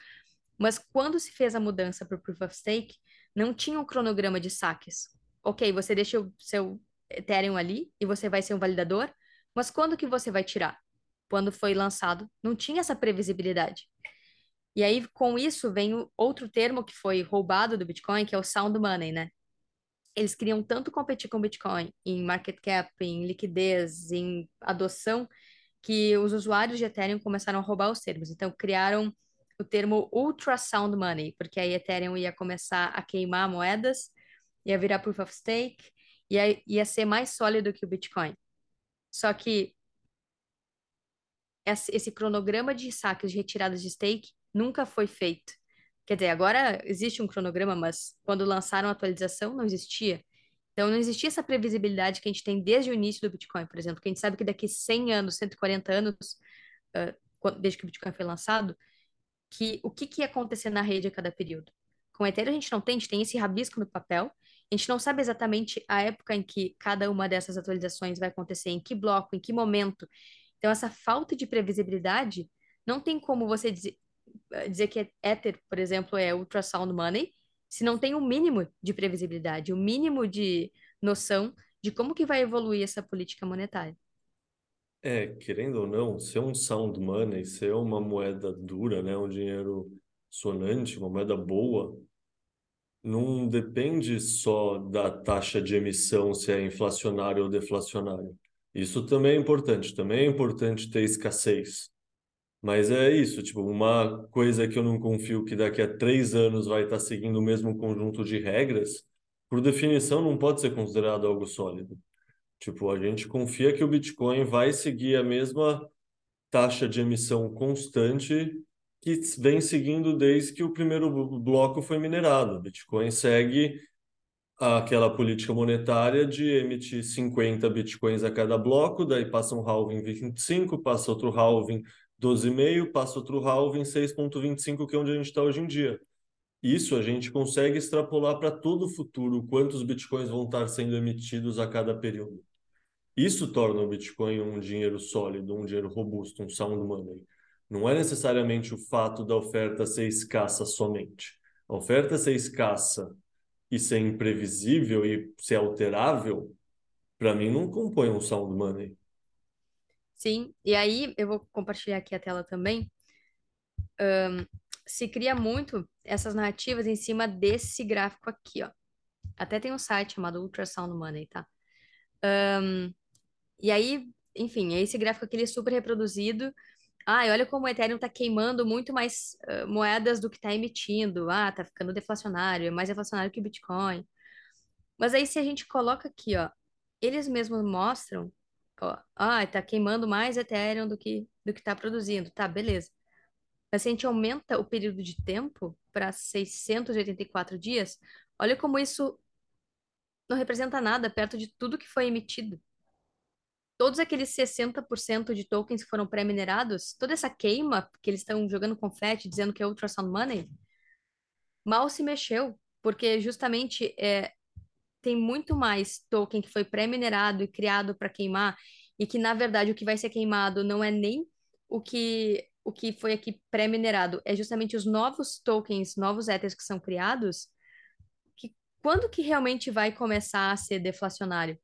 mas quando se fez a mudança para o Proof of Stake, não tinha um cronograma de saques. Ok, você deixa o seu Ethereum ali e você vai ser um validador, mas quando que você vai tirar? Quando foi lançado, não tinha essa previsibilidade. E aí, com isso, vem outro termo que foi roubado do Bitcoin, que é o sound money, né? Eles queriam tanto competir com o Bitcoin em market cap, em liquidez, em adoção, que os usuários de Ethereum começaram a roubar os termos. Então, criaram o termo ultrasound money, porque aí Ethereum ia começar a queimar moedas, ia virar proof of stake, ia, ia ser mais sólido que o Bitcoin. Só que esse cronograma de saques de retiradas de stake nunca foi feito. Quer dizer, agora existe um cronograma, mas quando lançaram a atualização não existia. Então não existia essa previsibilidade que a gente tem desde o início do Bitcoin, por exemplo, que a gente sabe que daqui 100 anos, 140 anos, desde que o Bitcoin foi lançado, que o que, que ia acontecer na rede a cada período. Com o Ethereum a gente não tem, a gente tem esse rabisco no papel, a gente não sabe exatamente a época em que cada uma dessas atualizações vai acontecer, em que bloco, em que momento. Então, essa falta de previsibilidade não tem como você dizer, dizer que Ether, por exemplo, é ultrasound money, se não tem o um mínimo de previsibilidade, o um mínimo de noção de como que vai evoluir essa política monetária. É, querendo ou não, ser um sound money, ser uma moeda dura, né, um dinheiro sonante, uma moeda boa, não depende só da taxa de emissão, se é inflacionário ou deflacionário. Isso também é importante, também é importante ter escassez. Mas é isso, tipo, uma coisa que eu não confio que daqui a três anos vai estar seguindo o mesmo conjunto de regras, por definição não pode ser considerado algo sólido. Tipo, a gente confia que o Bitcoin vai seguir a mesma taxa de emissão constante que vem seguindo desde que o primeiro bloco foi minerado. O Bitcoin segue aquela política monetária de emitir 50 bitcoins a cada bloco, daí passa um halving 25, passa outro halving 12,5, passa outro halving 6,25, que é onde a gente está hoje em dia. Isso a gente consegue extrapolar para todo o futuro, quantos bitcoins vão estar sendo emitidos a cada período. Isso torna o Bitcoin um dinheiro sólido, um dinheiro robusto, um sound money. Não é necessariamente o fato da oferta ser escassa somente. A oferta ser escassa e ser imprevisível e ser alterável, para mim não compõe um sound money. Sim, e aí eu vou compartilhar aqui a tela também. Um, se cria muito essas narrativas em cima desse gráfico aqui, ó. Até tem um site chamado Ultrasound Money, tá? Um, e aí, enfim, esse gráfico aqui ele é super reproduzido. Ah, olha como o Ethereum está queimando muito mais uh, moedas do que está emitindo. Ah, tá ficando deflacionário, é mais deflacionário que o Bitcoin. Mas aí, se a gente coloca aqui, ó, eles mesmos mostram, ó, ah, tá queimando mais Ethereum do que do que está produzindo. Tá, beleza. Mas se a gente aumenta o período de tempo para 684 dias, olha como isso não representa nada perto de tudo que foi emitido todos aqueles 60% de tokens que foram pré-minerados, toda essa queima que eles estão jogando confete, dizendo que é ultrasound money, mal se mexeu, porque justamente é, tem muito mais token que foi pré-minerado e criado para queimar, e que na verdade o que vai ser queimado não é nem o que o que foi aqui pré-minerado, é justamente os novos tokens, novos ethers que são criados, que quando que realmente vai começar a ser deflacionário?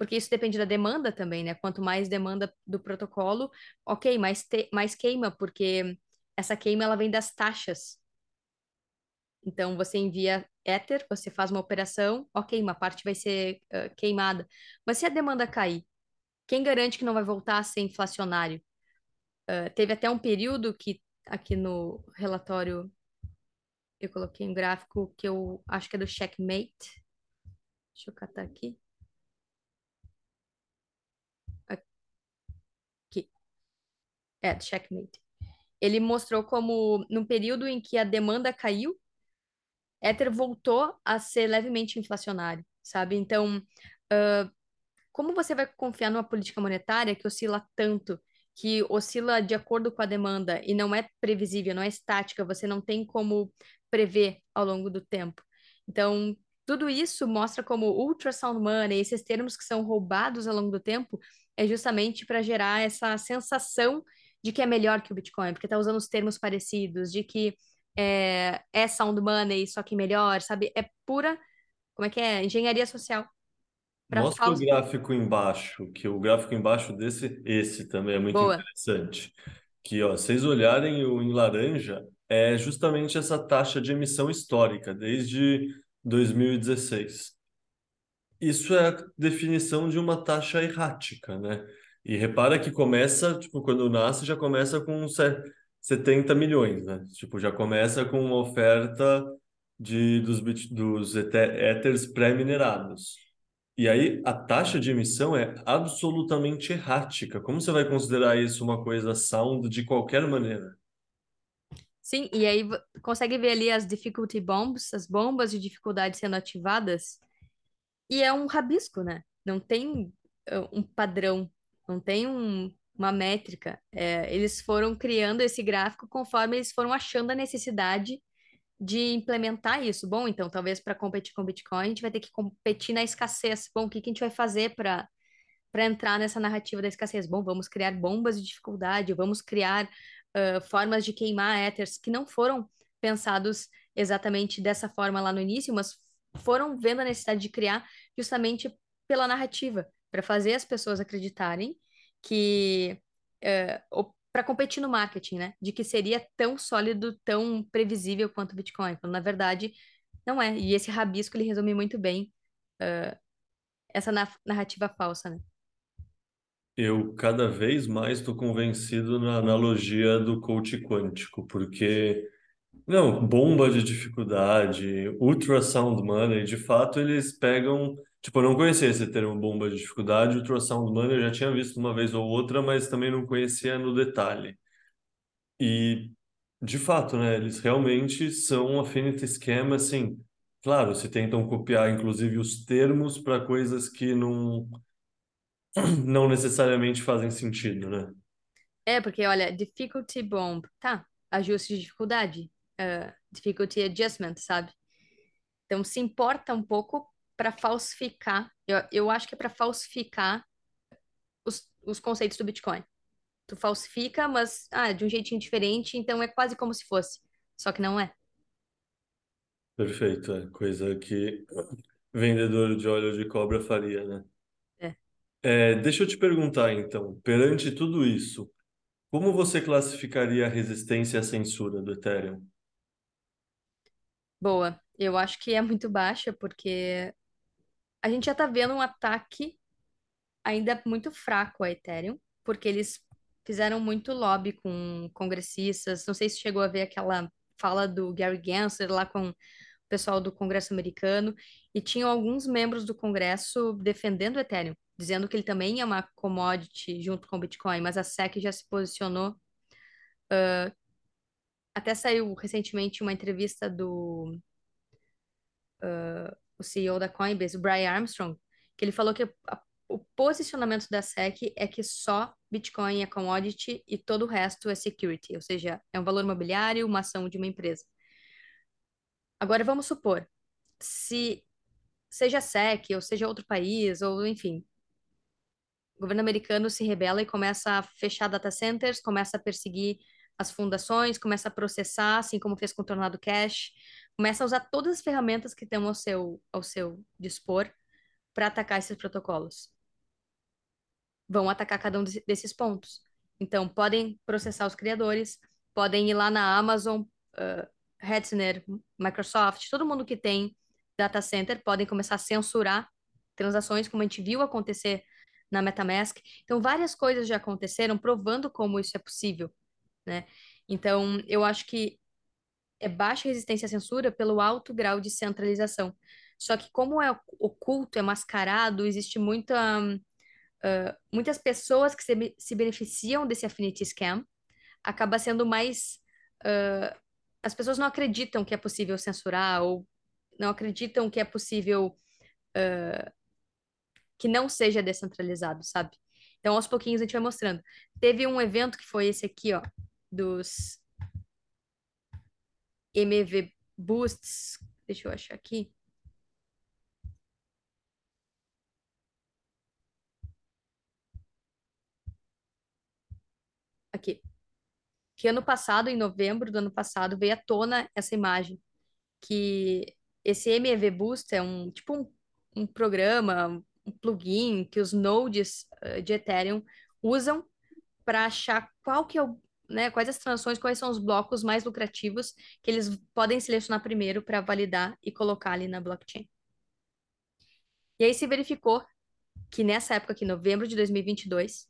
porque isso depende da demanda também, né? Quanto mais demanda do protocolo, ok, mais, te, mais queima, porque essa queima ela vem das taxas. Então, você envia Ether, você faz uma operação, ok, uma parte vai ser uh, queimada. Mas se a demanda cair, quem garante que não vai voltar a ser inflacionário? Uh, teve até um período que, aqui no relatório, eu coloquei um gráfico que eu acho que é do Checkmate. Deixa eu catar aqui. É, Checkmate. Ele mostrou como, num período em que a demanda caiu, Ether voltou a ser levemente inflacionário, sabe? Então, uh, como você vai confiar numa política monetária que oscila tanto, que oscila de acordo com a demanda e não é previsível, não é estática, você não tem como prever ao longo do tempo. Então, tudo isso mostra como ultrasound money, esses termos que são roubados ao longo do tempo, é justamente para gerar essa sensação de que é melhor que o Bitcoin, porque está usando os termos parecidos, de que é, é sound money, só que melhor, sabe? É pura, como é que é? Engenharia social. Mostra o gráfico embaixo, que o gráfico embaixo desse, esse também é muito Boa. interessante. Que, ó, vocês olharem o em laranja, é justamente essa taxa de emissão histórica, desde 2016. Isso é a definição de uma taxa errática, né? E repara que começa, tipo, quando nasce, já começa com 70 milhões, né? Tipo, já começa com uma oferta de, dos, dos éteres pré-minerados. E aí, a taxa de emissão é absolutamente errática. Como você vai considerar isso uma coisa sound de qualquer maneira? Sim, e aí consegue ver ali as difficulty bombs, as bombas de dificuldade sendo ativadas, e é um rabisco, né? Não tem uh, um padrão, não tem um, uma métrica. É, eles foram criando esse gráfico conforme eles foram achando a necessidade de implementar isso. Bom, então, talvez para competir com o Bitcoin, a gente vai ter que competir na escassez. Bom, o que, que a gente vai fazer para para entrar nessa narrativa da escassez? Bom, vamos criar bombas de dificuldade, vamos criar uh, formas de queimar éteres que não foram pensados exatamente dessa forma lá no início, mas foram vendo a necessidade de criar justamente pela narrativa, para fazer as pessoas acreditarem que uh, para competir no marketing, né? De que seria tão sólido, tão previsível quanto o Bitcoin, quando na verdade não é. E esse rabisco ele resume muito bem uh, essa narrativa falsa, né? Eu cada vez mais estou convencido na analogia do coach quântico, porque, não, bomba de dificuldade, ultrasound money, de fato eles pegam. Tipo, eu não conhecia esse termo bomba de dificuldade, ultrasound money eu já tinha visto uma vez ou outra, mas também não conhecia no detalhe. E, de fato, né, eles realmente são um affinity schema, assim. Claro, se tentam copiar, inclusive, os termos para coisas que não não necessariamente fazem sentido, né? É, porque, olha, difficulty bomb, tá, ajuste de dificuldade, uh, difficulty adjustment, sabe? Então, se importa um pouco para falsificar, eu, eu acho que é para falsificar os, os conceitos do Bitcoin. Tu falsifica, mas ah, de um jeitinho diferente, então é quase como se fosse, só que não é. Perfeito, é coisa que vendedor de óleo de cobra faria, né? É, deixa eu te perguntar, então, perante tudo isso, como você classificaria a resistência à censura do Ethereum? Boa, eu acho que é muito baixa, porque a gente já está vendo um ataque ainda muito fraco a Ethereum, porque eles fizeram muito lobby com congressistas. Não sei se chegou a ver aquela fala do Gary Gensler lá com o pessoal do Congresso americano, e tinham alguns membros do Congresso defendendo o Ethereum dizendo que ele também é uma commodity junto com o Bitcoin, mas a SEC já se posicionou. Uh, até saiu recentemente uma entrevista do uh, o CEO da Coinbase, o Brian Armstrong, que ele falou que a, o posicionamento da SEC é que só Bitcoin é commodity e todo o resto é security, ou seja, é um valor imobiliário, uma ação de uma empresa. Agora vamos supor, se seja a SEC ou seja outro país, ou enfim, o governo americano se rebela e começa a fechar data centers, começa a perseguir as fundações, começa a processar, assim como fez com o Tornado Cash, começa a usar todas as ferramentas que tem ao seu, ao seu dispor para atacar esses protocolos. Vão atacar cada um desses pontos. Então, podem processar os criadores, podem ir lá na Amazon, uh, Hetzner, Microsoft, todo mundo que tem data center, podem começar a censurar transações, como a gente viu acontecer na MetaMask. Então, várias coisas já aconteceram provando como isso é possível, né? Então, eu acho que é baixa resistência à censura pelo alto grau de centralização. Só que como é oculto, é mascarado, existe muita, uh, muitas pessoas que se, se, beneficiam desse affinity scam, acaba sendo mais uh, as pessoas não acreditam que é possível censurar ou não acreditam que é possível uh, que não seja descentralizado, sabe? Então, aos pouquinhos a gente vai mostrando. Teve um evento que foi esse aqui, ó, dos MV Boosts. Deixa eu achar aqui. Aqui. Que ano passado, em novembro do ano passado, veio à tona essa imagem. Que esse MEV Boost é um tipo um, um programa, um plugin que os nodes uh, de Ethereum usam para achar qual que é o, né, quais as transações, quais são os blocos mais lucrativos que eles podem selecionar primeiro para validar e colocar ali na blockchain. E aí se verificou que nessa época aqui, novembro de 2022,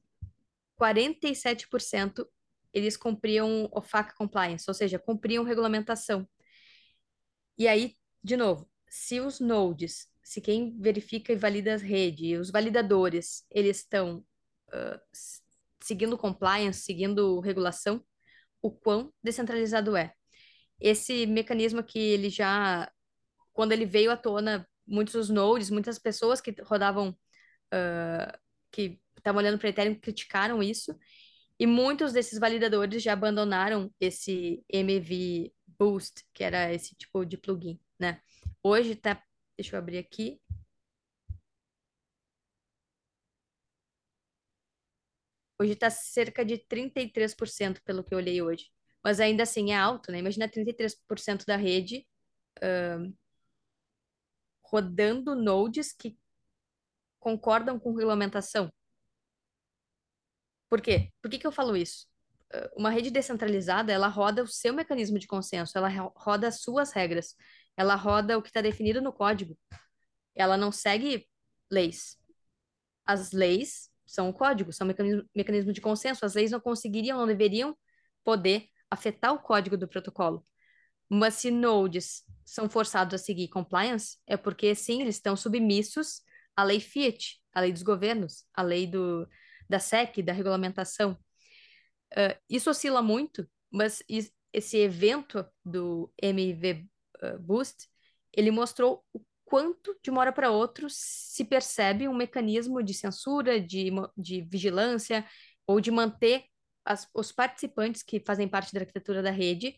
47% eles cumpriam o FAC compliance, ou seja, cumpriam regulamentação. E aí, de novo, se os nodes se quem verifica e valida as redes, os validadores, eles estão uh, seguindo compliance, seguindo regulação, o quão descentralizado é. Esse mecanismo que ele já, quando ele veio à tona, muitos dos nodes, muitas pessoas que rodavam, uh, que estavam olhando para Ethereum criticaram isso, e muitos desses validadores já abandonaram esse MV Boost, que era esse tipo de plugin, né? Hoje está Deixa eu abrir aqui. Hoje está cerca de 33%, pelo que eu olhei hoje. Mas ainda assim é alto, né? Imagina 33% da rede uh, rodando nodes que concordam com regulamentação. Por quê? Por que, que eu falo isso? uma rede descentralizada, ela roda o seu mecanismo de consenso, ela roda as suas regras ela roda o que está definido no código. Ela não segue leis. As leis são o código, são mecanismo, mecanismo de consenso. As leis não conseguiriam, não deveriam poder afetar o código do protocolo. Mas se nodes são forçados a seguir compliance, é porque, sim, eles estão submissos à lei Fiat, à lei dos governos, à lei do, da SEC, da regulamentação. Uh, isso oscila muito, mas esse evento do MV Boost, ele mostrou o quanto, de uma hora para outra, se percebe um mecanismo de censura, de, de vigilância, ou de manter as, os participantes que fazem parte da arquitetura da rede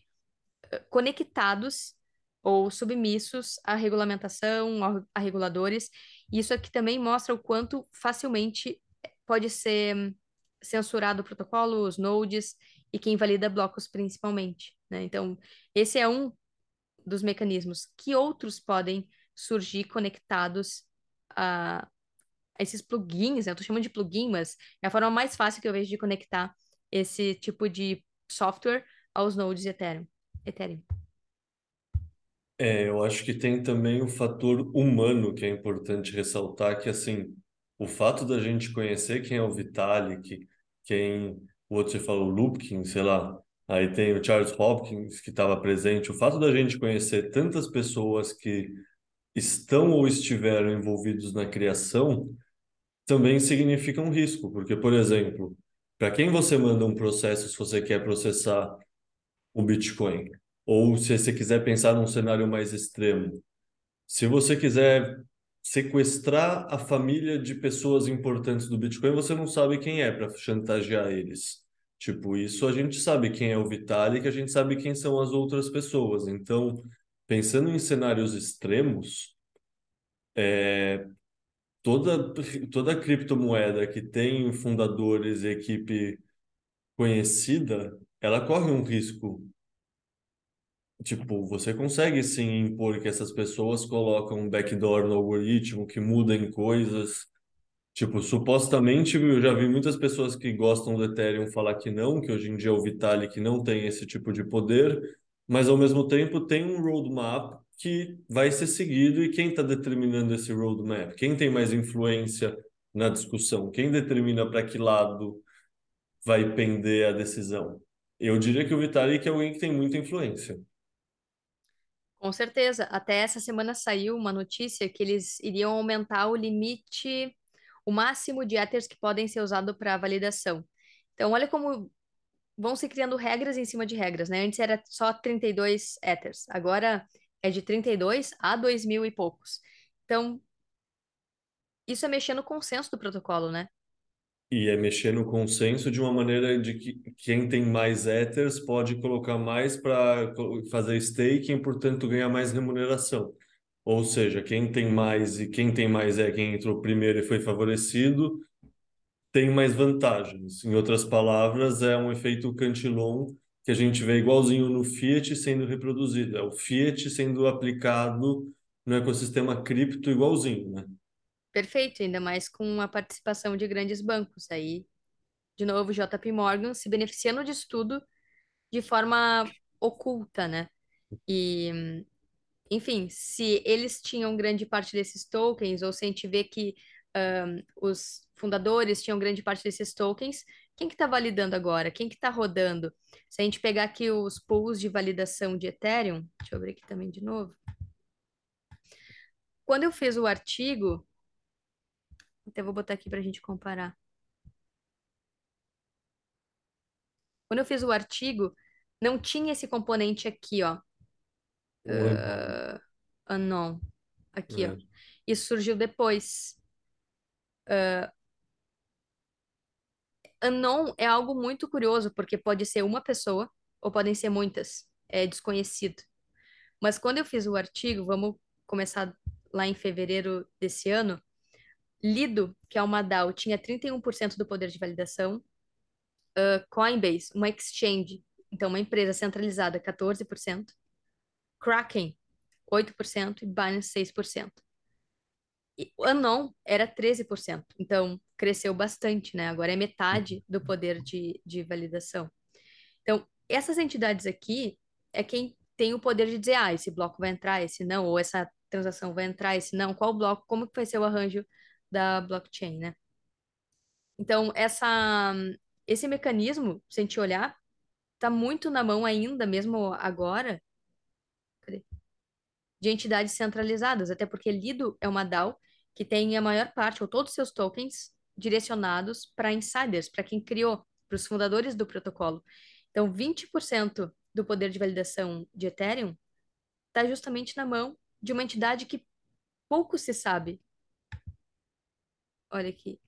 conectados ou submissos à regulamentação, a reguladores. Isso aqui também mostra o quanto facilmente pode ser censurado o protocolo, os nodes e quem valida blocos principalmente. Né? Então, esse é um dos mecanismos, que outros podem surgir conectados a, esses plugins, né? eu estou chamando de plugin, mas é a forma mais fácil que eu vejo de conectar esse tipo de software aos nodes Ethereum. Ethereum. É, eu acho que tem também o fator humano que é importante ressaltar, que assim, o fato da gente conhecer quem é o Vitalik, quem o outro você falou, o Lupkin, sei lá, Aí tem o Charles Hopkins, que estava presente. O fato da gente conhecer tantas pessoas que estão ou estiveram envolvidos na criação também significa um risco, porque, por exemplo, para quem você manda um processo se você quer processar o Bitcoin, ou se você quiser pensar num cenário mais extremo, se você quiser sequestrar a família de pessoas importantes do Bitcoin, você não sabe quem é para chantagear eles. Tipo, isso a gente sabe quem é o Vitalik, a gente sabe quem são as outras pessoas. Então, pensando em cenários extremos, é, toda, toda criptomoeda que tem fundadores e equipe conhecida, ela corre um risco. Tipo, você consegue sim impor que essas pessoas colocam um backdoor no algoritmo, que mudem coisas, Tipo, supostamente eu já vi muitas pessoas que gostam do Ethereum falar que não, que hoje em dia o Vitalik não tem esse tipo de poder, mas ao mesmo tempo tem um roadmap que vai ser seguido e quem está determinando esse roadmap? Quem tem mais influência na discussão? Quem determina para que lado vai pender a decisão? Eu diria que o Vitalik é alguém que tem muita influência. Com certeza. Até essa semana saiu uma notícia que eles iriam aumentar o limite o máximo de ethers que podem ser usados para validação. Então, olha como vão se criando regras em cima de regras, né? Antes era só 32 Ethers, agora é de 32 a 2 mil e poucos. Então, isso é mexer no consenso do protocolo, né? E é mexer no consenso de uma maneira de que quem tem mais Ethers pode colocar mais para fazer staking, portanto ganhar mais remuneração. Ou seja, quem tem mais e quem tem mais é quem entrou primeiro e foi favorecido, tem mais vantagens. Em outras palavras, é um efeito Cantillon que a gente vê igualzinho no Fiat sendo reproduzido. É o Fiat sendo aplicado no ecossistema cripto igualzinho, né? Perfeito, ainda mais com a participação de grandes bancos. Aí, de novo, JP Morgan se beneficiando disso tudo de forma oculta, né? E, enfim, se eles tinham grande parte desses tokens, ou se a gente vê que um, os fundadores tinham grande parte desses tokens, quem que está validando agora? Quem que está rodando? Se a gente pegar aqui os pools de validação de Ethereum, deixa eu abrir aqui também de novo. Quando eu fiz o artigo, até vou botar aqui para a gente comparar. Quando eu fiz o artigo, não tinha esse componente aqui, ó. Uh, unknown. Aqui, é. ó. Isso surgiu depois. Uh, unknown é algo muito curioso, porque pode ser uma pessoa ou podem ser muitas. É desconhecido. Mas quando eu fiz o artigo, vamos começar lá em fevereiro desse ano, Lido, que é uma DAO, tinha 31% do poder de validação. Uh, Coinbase, uma exchange, então uma empresa centralizada, 14%. Kraken, 8% e Binance, 6%. E Anon era 13%, então cresceu bastante, né? Agora é metade do poder de, de validação. Então, essas entidades aqui é quem tem o poder de dizer, ah, esse bloco vai entrar, esse não, ou essa transação vai entrar, esse não, qual bloco, como que vai ser o arranjo da blockchain, né? Então, essa, esse mecanismo, se a gente olhar, está muito na mão ainda, mesmo agora, de entidades centralizadas, até porque Lido é uma DAO que tem a maior parte, ou todos os seus tokens, direcionados para insiders, para quem criou, para os fundadores do protocolo. Então, 20% do poder de validação de Ethereum está justamente na mão de uma entidade que pouco se sabe Olha aqui.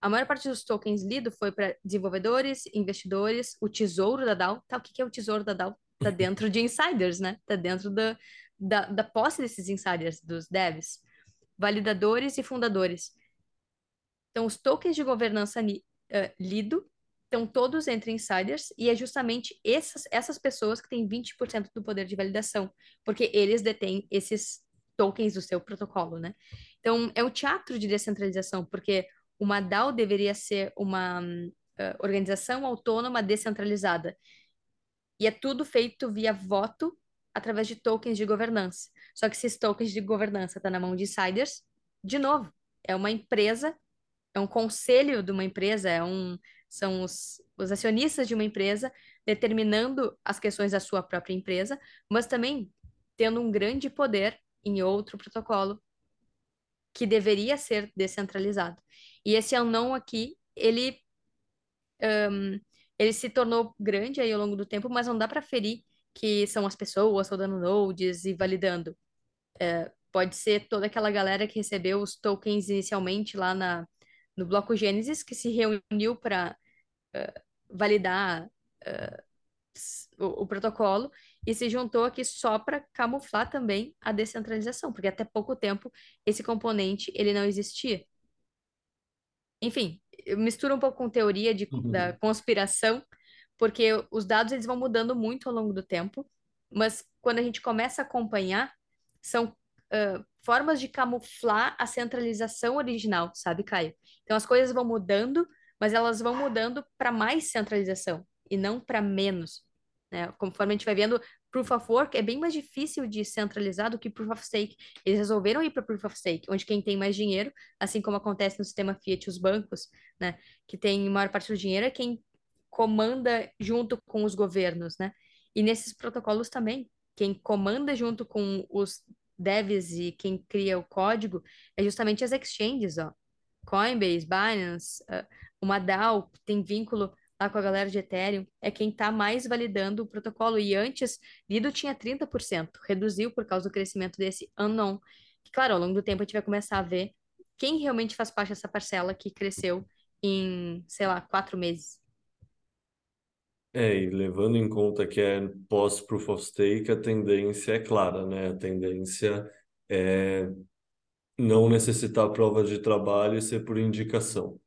A maior parte dos tokens lido foi para desenvolvedores, investidores, o tesouro da DAO. Tá, o que é o tesouro da DAO? Tá dentro de insiders, né? Tá dentro da, da, da posse desses insiders, dos devs. Validadores e fundadores. Então, os tokens de governança uh, lido estão todos entre insiders e é justamente essas, essas pessoas que têm 20% do poder de validação, porque eles detêm esses tokens do seu protocolo, né? Então, é um teatro de descentralização, porque uma DAO deveria ser uma uh, organização autônoma descentralizada. E é tudo feito via voto através de tokens de governança. Só que esses tokens de governança estão tá na mão de insiders, de novo, é uma empresa, é um conselho de uma empresa, é um, são os, os acionistas de uma empresa determinando as questões da sua própria empresa, mas também tendo um grande poder em outro protocolo que deveria ser descentralizado. E esse não aqui, ele, um, ele se tornou grande aí ao longo do tempo, mas não dá para ferir que são as pessoas rodando nodes e validando. É, pode ser toda aquela galera que recebeu os tokens inicialmente lá na, no bloco Gênesis, que se reuniu para uh, validar uh, o, o protocolo e se juntou aqui só para camuflar também a descentralização, porque até pouco tempo esse componente ele não existia. Enfim, eu misturo um pouco com teoria de, uhum. da conspiração, porque os dados eles vão mudando muito ao longo do tempo, mas quando a gente começa a acompanhar, são formas de camuflar a centralização original, sabe, Caio? Então as coisas vão mudando, mas elas vão mudando para mais centralização e não para menos. Né? Conforme a gente vai vendo, Proof of Work é bem mais difícil de centralizar do que Proof of Stake. Eles resolveram ir para Proof of Stake, onde quem tem mais dinheiro, assim como acontece no sistema Fiat, os bancos, né, que tem maior parte do dinheiro, é quem comanda junto com os governos, né? E nesses protocolos também, quem comanda junto com os devs e quem cria o código é justamente as exchanges, ó. Coinbase, Binance, uh, uma DAO tem vínculo lá com a galera de Ethereum, é quem está mais validando o protocolo. E antes, Lido tinha 30%, reduziu por causa do crescimento desse unknown. Que, claro, ao longo do tempo a gente vai começar a ver quem realmente faz parte dessa parcela que cresceu em, sei lá, quatro meses. É, e levando em conta que é pós-proof of stake, a tendência é clara, né? A tendência é não necessitar prova de trabalho e ser por indicação.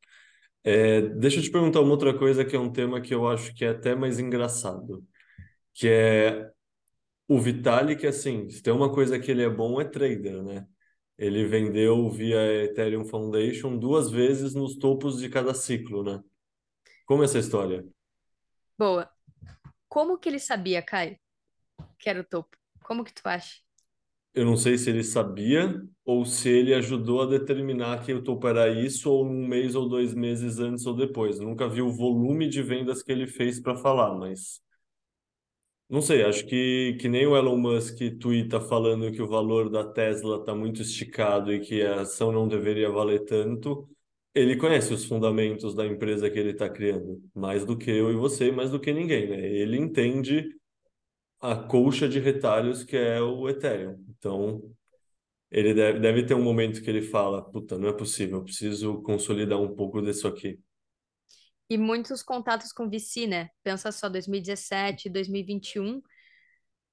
É, deixa eu te perguntar uma outra coisa que é um tema que eu acho que é até mais engraçado, que é o Vitalik, assim, se tem uma coisa que ele é bom é trader, né? Ele vendeu via Ethereum Foundation duas vezes nos topos de cada ciclo, né? Como é essa história? Boa. Como que ele sabia, Caio, que era o topo? Como que tu acha? Eu não sei se ele sabia ou se ele ajudou a determinar que o topo era isso ou um mês ou dois meses antes ou depois. Nunca vi o volume de vendas que ele fez para falar, mas não sei, acho que, que nem o Elon Musk twitta falando que o valor da Tesla está muito esticado e que a ação não deveria valer tanto. Ele conhece os fundamentos da empresa que ele está criando, mais do que eu e você, mais do que ninguém, né? Ele entende a colcha de retalhos que é o Ethereum. Então, ele deve, deve ter um momento que ele fala: Puta, não é possível, eu preciso consolidar um pouco disso aqui. E muitos contatos com VC, né? Pensa só, 2017, 2021,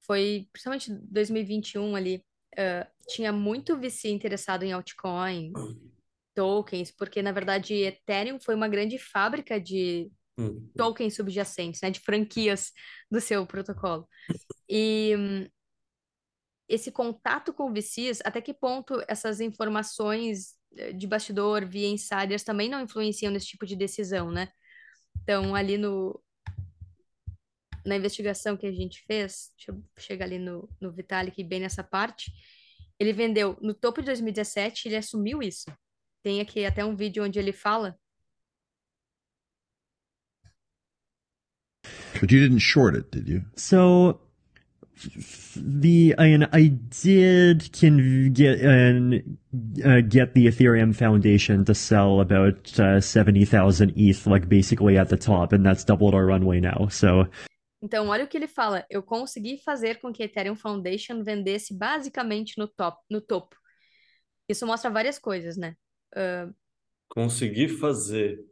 foi principalmente 2021 ali, uh, tinha muito VC interessado em altcoin, tokens, porque na verdade Ethereum foi uma grande fábrica de Hum. tokens subjacentes, né? De franquias do seu protocolo. E esse contato com VCs, até que ponto essas informações eh, de bastidor via insiders também não influenciam nesse tipo de decisão, né? Então, ali no na investigação que a gente fez, deixa eu chegar ali no, no Vitalik, bem nessa parte, ele vendeu no topo de 2017, ele assumiu isso. Tem aqui até um vídeo onde ele fala. But you didn't short it, did you? So the I mean, I did can get and uh, get the Ethereum Foundation to sell about uh, seventy thousand ETH, like basically at the top, and that's doubled our runway now. So Então, olha o que ele fala. Eu consegui fazer com que a Ethereum Foundation vendesse basicamente no top, no topo. Isso mostra várias coisas, né? Uh, Conseguir fazer.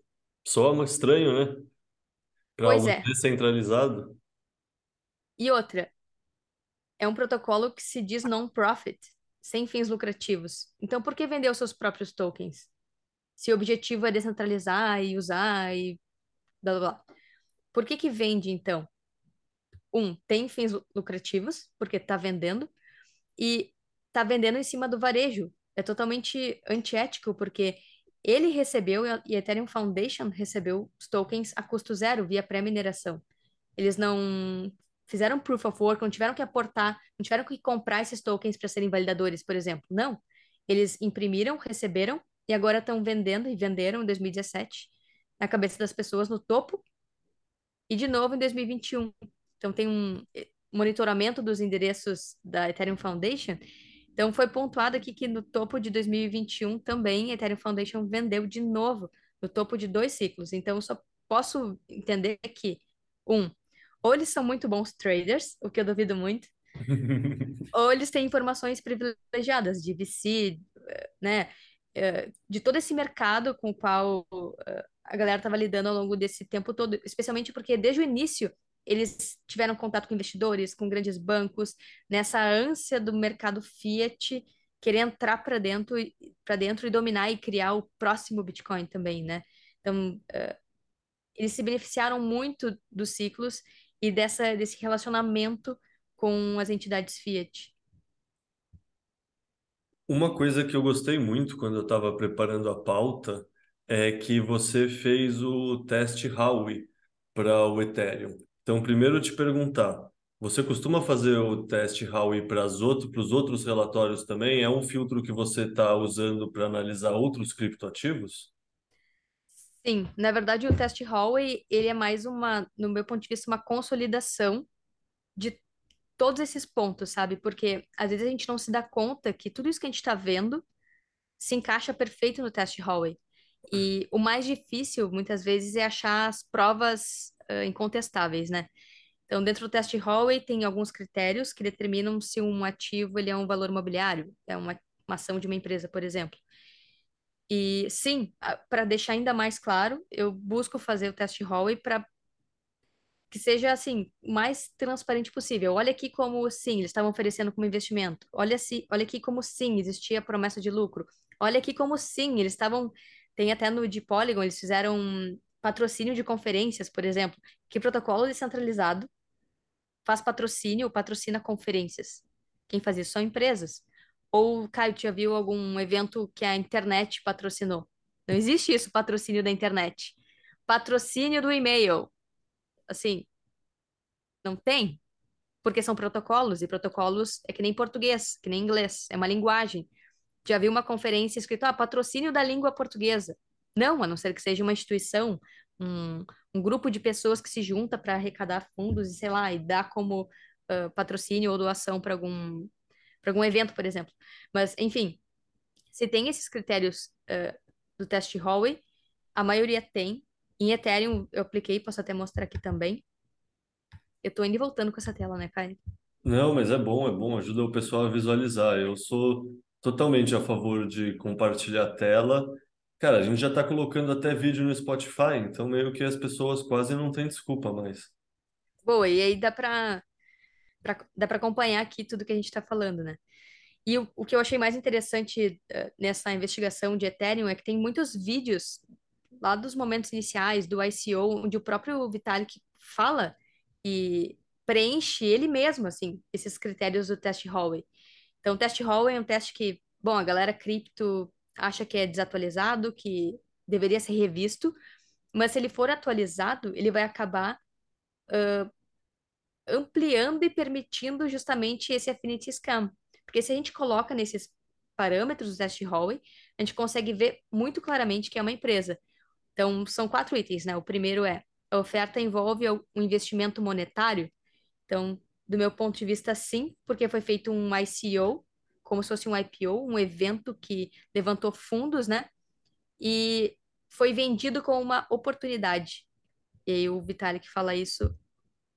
Soa estranho, né? Para Pois algo é. descentralizado. E outra, é um protocolo que se diz non-profit, sem fins lucrativos. Então, por que vender os seus próprios tokens? Se o objetivo é descentralizar e usar e blá blá blá. Por que que vende, então? Um, tem fins lu- lucrativos, porque está vendendo, e está vendendo em cima do varejo. É totalmente antiético, porque ele recebeu e a Ethereum Foundation recebeu os tokens a custo zero via pré-mineração. Eles não fizeram proof of work, não tiveram que aportar, não tiveram que comprar esses tokens para serem validadores, por exemplo. Não. Eles imprimiram, receberam e agora estão vendendo e venderam em 2017 na cabeça das pessoas no topo e de novo em 2021. Então tem um eh, monitoramento dos endereços da Ethereum Foundation. Então foi pontuado aqui que no topo de 2021 também a Ethereum Foundation vendeu de novo no topo de dois ciclos. Então eu só posso entender que um, ou eles são muito bons traders, o que eu duvido muito, ou eles têm informações privilegiadas de VC, eh, né, eh, de todo esse mercado com o qual eh, a galera estava lidando ao longo desse tempo todo, especialmente porque desde o início eles tiveram contato com investidores, com grandes bancos, nessa ânsia do mercado fiat querer entrar para dentro para dentro e dominar e criar o próximo Bitcoin também, né? Então, eh, eles se beneficiaram muito dos ciclos e dessa desse relacionamento com as entidades fiat. Uma coisa que eu gostei muito quando eu estava preparando a pauta é que você fez o teste Howey para o Ethereum. Então, primeiro te perguntar, você costuma fazer o teste Howey para os outros, outros relatórios também? É um filtro que você está usando para analisar outros criptoativos? Sim, na verdade o teste Hallway, ele é mais uma, no meu ponto de vista, uma consolidação de todos esses pontos, sabe? Porque às vezes a gente não se dá conta que tudo isso que a gente está vendo se encaixa perfeito no teste Hallway. E o mais difícil, muitas vezes, é achar as provas uh, incontestáveis, né? Então, dentro do teste Hallway, tem alguns critérios que determinam se um ativo ele é um valor imobiliário, é uma, uma ação de uma empresa, por exemplo. E sim, para deixar ainda mais claro, eu busco fazer o teste Hallway para que seja assim mais transparente possível. Olha aqui como sim, eles estavam oferecendo como investimento. Olha se, olha aqui como sim, existia promessa de lucro. Olha aqui como sim, eles estavam tem até no de Polygon, eles fizeram patrocínio de conferências, por exemplo, que protocolo descentralizado faz patrocínio ou patrocina conferências. Quem faz isso são empresas. Ou, Caio, já viu algum evento que a internet patrocinou? Não existe isso, patrocínio da internet. Patrocínio do e-mail assim, não tem, porque são protocolos, e protocolos é que nem português, que nem inglês, é uma linguagem. Já vi uma conferência escrito, ah, patrocínio da língua portuguesa. Não, a não ser que seja uma instituição, um, um grupo de pessoas que se junta para arrecadar fundos e, sei lá, e dá como uh, patrocínio ou doação para algum, algum evento, por exemplo. Mas, enfim, se tem esses critérios uh, do teste Hallway, a maioria tem, em Ethereum, eu apliquei, posso até mostrar aqui também. Eu tô indo e voltando com essa tela, né, Caio? Não, mas é bom, é bom, ajuda o pessoal a visualizar. Eu sou totalmente a favor de compartilhar a tela. Cara, a gente já está colocando até vídeo no Spotify, então meio que as pessoas quase não têm desculpa mais. Boa, e aí dá para dá para acompanhar aqui tudo que a gente está falando, né? E o, o que eu achei mais interessante uh, nessa investigação de Ethereum é que tem muitos vídeos lá dos momentos iniciais do ICO, onde o próprio Vitalik fala e preenche ele mesmo, assim, esses critérios do teste Hallway. Então, o teste Hallway é um teste que, bom, a galera cripto acha que é desatualizado, que deveria ser revisto, mas se ele for atualizado, ele vai acabar uh, ampliando e permitindo justamente esse affinity scan. Porque se a gente coloca nesses parâmetros do teste Hallway, a gente consegue ver muito claramente que é uma empresa. Então, são quatro itens, né? O primeiro é a oferta envolve um investimento monetário. Então, do meu ponto de vista, sim, porque foi feito um ICO, como se fosse um IPO, um evento que levantou fundos, né? E foi vendido como uma oportunidade. E aí o Vitalik fala isso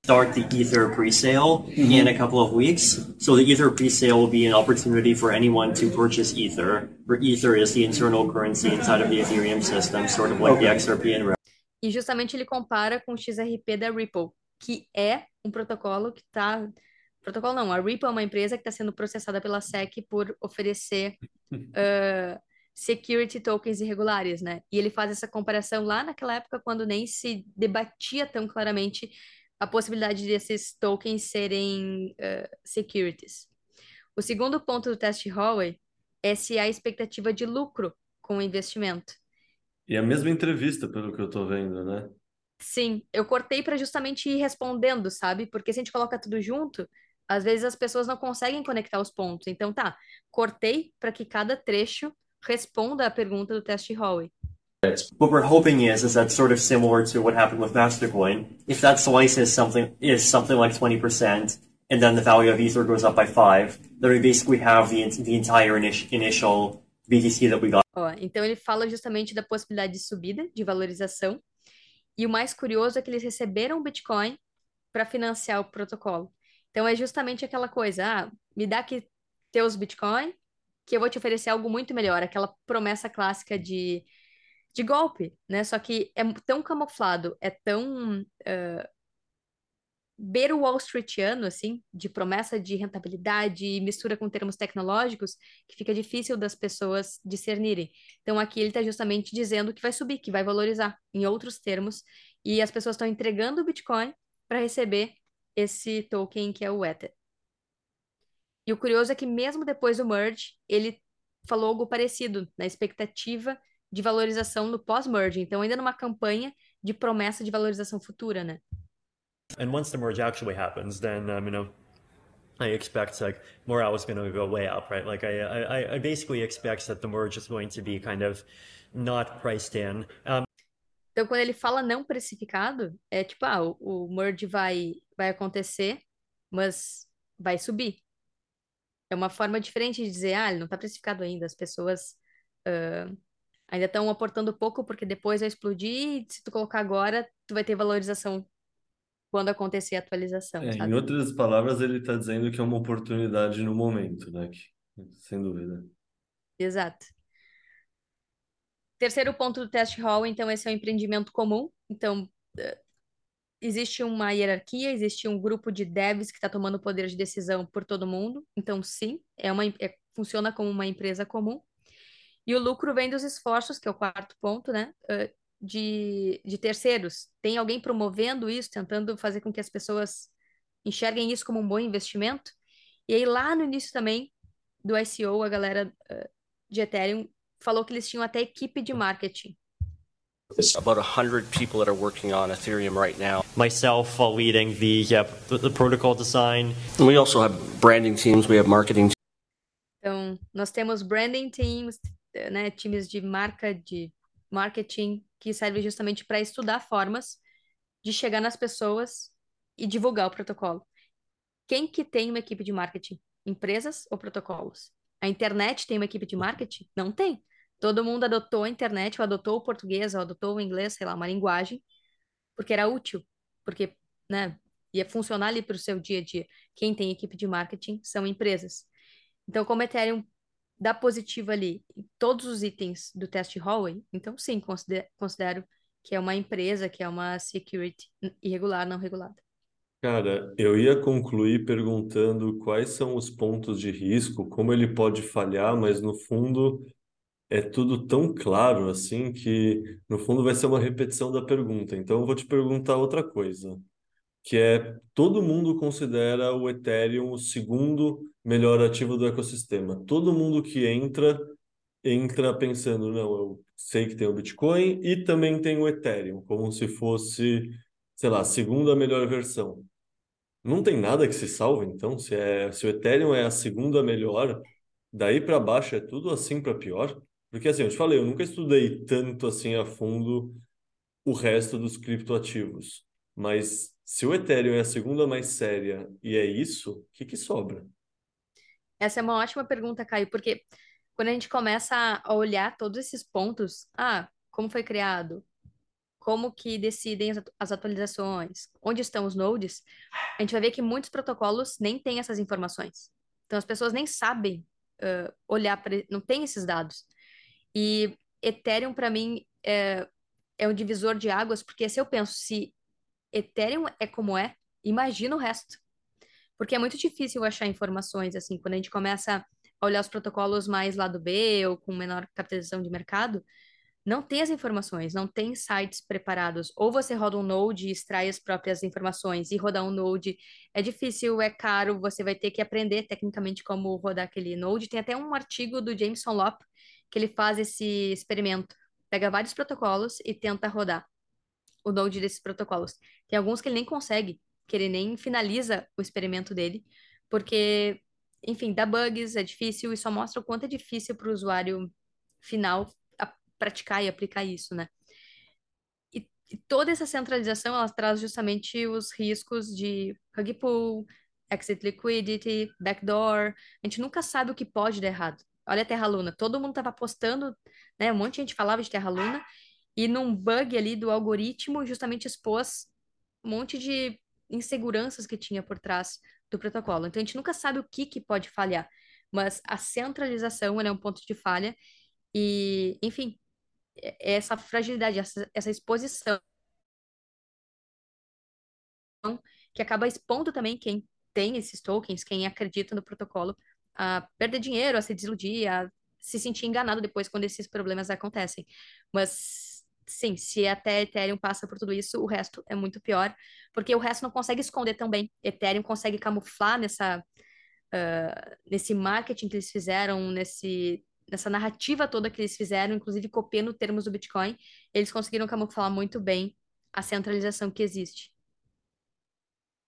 start the Ether pre-sale mm-hmm. in a couple of weeks. So the Ether pre-sale will be an opportunity for anyone to purchase Ether. Where Ether is the internal currency inside of the Ethereum system, sort of like okay. the XRP and E justamente ele compara com o XRP da Ripple, que é um protocolo que está protocolo não, a Ripple é uma empresa que está sendo processada pela SEC por oferecer uh, security tokens irregulares, né? E ele faz essa comparação lá naquela época quando nem se debatia tão claramente a possibilidade desses tokens serem uh, securities. O segundo ponto do teste Hallway é se há expectativa de lucro com o investimento. E a mesma entrevista, pelo que eu estou vendo, né? Sim, eu cortei para justamente ir respondendo, sabe? Porque se a gente coloca tudo junto, às vezes as pessoas não conseguem conectar os pontos. Então tá, cortei para que cada trecho responda a pergunta do teste Hallway. What we're hoping is is that sort of similar to what happened with Mastercoin. If that slice is something is something like twenty percent, and then the value of Ether goes up by five, then we basically have the the entire initial BTC that we got. Ó, então ele fala justamente da possibilidade de subida, de valorização. E o mais curioso é que eles receberam o Bitcoin para financiar o protocolo. Então é justamente aquela coisa, ah, me dá aqui teus Bitcoin, que eu vou te oferecer algo muito melhor, aquela promessa clássica de de golpe, né? Só que é tão camuflado, é tão uh, beira o Wall Streetiano, assim, de promessa de rentabilidade e mistura com termos tecnológicos, que fica difícil das pessoas discernirem. Então aqui ele está justamente dizendo que vai subir, que vai valorizar, em outros termos, e as pessoas estão entregando o Bitcoin para receber esse token que é o Ether. E o curioso é que mesmo depois do merge, ele falou algo parecido, na expectativa de valorização no pós-merge. Então, ainda numa campanha de promessa de valorização futura, né? And once the merge actually happens, then um, you know, I expect like morale is going to go way up, right? Like I, I, I basically expect that the merge is going to be kind of not priced in. Um, então, quando ele fala não precificado, é tipo, ah, o, o merge vai, vai acontecer, mas vai subir. É uma forma diferente de dizer, ah, ele não está precificado ainda, as pessoas uh, Ainda estão aportando pouco porque depois vai explodir e se tu colocar agora, tu vai ter valorização quando acontecer a atualização, É, em outras palavras, ele está dizendo que é uma oportunidade no momento, né? Que, sem dúvida. Exato. Terceiro ponto do teste hall, então, esse é o empreendimento comum. Então, eh, existe uma hierarquia, existe um grupo de devs que está tomando poder de decisão por todo mundo. Então, sim, é uma, é- funciona como uma empresa comum. E o lucro vem dos esforços, que é o quarto ponto, né? eh, De, de terceiros. Tem alguém promovendo isso, tentando fazer com que as pessoas enxerguem isso como um bom investimento. E aí, lá no início também do ICO, a galera eh, de Ethereum falou que eles tinham até equipe de marketing. about 100 people that are working on Ethereum right now. Myself uh, leading the, yeah, the, the protocol design. And we also have branding teams, we have marketing Então, nós temos branding teams, né, times de marca, de marketing, que servem justamente para estudar formas de chegar nas pessoas e divulgar o protocolo. Quem que tem uma equipe de marketing? Empresas ou protocolos? A internet tem uma equipe de marketing? Não tem. Todo mundo adotou a internet, ou adotou o português, ou adotou o inglês, sei lá, uma linguagem, porque era útil, porque, né, ia funcionar ali para o seu dia a dia. Quem tem equipe de marketing são empresas. Então, como Ethereum dá positivo ali em todos os itens do teste hallway, então sim, consider- considero que é uma empresa, que é uma security irregular, não regulada. Cara, eu ia concluir perguntando quais são os pontos de risco, como ele pode falhar, mas no fundo é tudo tão claro assim que no fundo vai ser uma repetição da pergunta. Então eu vou te perguntar outra coisa, que é todo mundo considera o Ethereum o segundo melhor ativo do ecossistema. Todo mundo que entra entra pensando, não, eu sei que tem o Bitcoin e também tem o Ethereum, como se fosse, sei lá, segunda melhor versão. Não tem nada que se salve, então, se é, se o Ethereum é a segunda melhor, daí para baixo é tudo assim para pior? Porque assim, eu te falei, eu nunca estudei tanto assim a fundo o resto dos criptoativos. Mas se o Ethereum é a segunda mais séria e é isso, o que que sobra? Essa é uma ótima pergunta, Caio, porque quando a gente começa a olhar todos esses pontos, ah, como foi criado, como que decidem as atu- as atualizações, onde estão os nodes, a gente vai ver que muitos protocolos nem têm essas informações. Então as pessoas nem sabem ah, olhar para, não tem esses dados. E Ethereum para mim é, é um divisor de águas, porque se eu penso se Ethereum é como é, imagina o resto. Porque é muito difícil achar informações assim, quando a gente começa a olhar os protocolos mais lado B ou com menor capitalização de mercado, não tem as informações, não tem sites preparados. Ou você roda um node e extrai as próprias informações, e rodar um node é difícil, é caro, você vai ter que aprender tecnicamente como rodar aquele node. Tem até um artigo do Jameson Lopp que ele faz esse experimento. Pega vários protocolos e tenta rodar o node desses protocolos. Tem alguns que ele nem consegue, que ele nem finaliza o experimento dele, porque, enfim, dá bugs, é difícil e só mostra o quanto é difícil para o usuário final praticar e aplicar isso, né? E, e toda essa centralização, ela traz justamente os riscos de rug pull, exit liquidity, backdoor. A gente nunca sabe o que pode dar errado. Olha a Terra Luna, todo mundo estava apostando, né? Um monte de gente falava de Terra Luna, e num bug ali do algoritmo, justamente expôs um monte de inseguranças que tinha por trás do protocolo. Então a gente nunca sabe o que que pode falhar, mas a centralização é um ponto de falha e, enfim, essa fragilidade, essa, essa exposição que acaba expondo também quem tem esses tokens, quem acredita no protocolo, a perder dinheiro, a se desiludir, a se sentir enganado depois quando esses problemas acontecem. Mas, sim, se até Ethereum passa por tudo isso, o resto é muito pior, porque o resto não consegue esconder tão bem. Ethereum consegue camuflar nessa, ah, nesse marketing que eles fizeram, nesse, nessa narrativa toda que eles fizeram, inclusive copiando termos do Bitcoin, eles conseguiram camuflar muito bem a centralização que existe.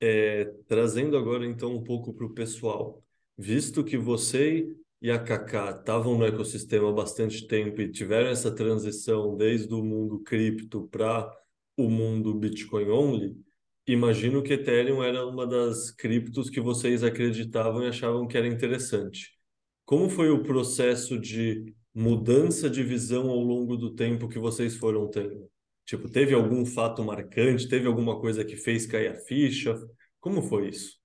É, trazendo agora então um pouco para o pessoal, visto que você e a Kaká estavam no ecossistema há bastante tempo e tiveram essa transição desde o mundo cripto para o mundo Bitcoin only, imagino que Ethereum era uma das criptos que vocês acreditavam e achavam que era interessante. Como foi o processo de mudança de visão ao longo do tempo que vocês foram tendo? Tipo, teve algum fato marcante? Teve alguma coisa que fez cair a ficha? Como foi isso?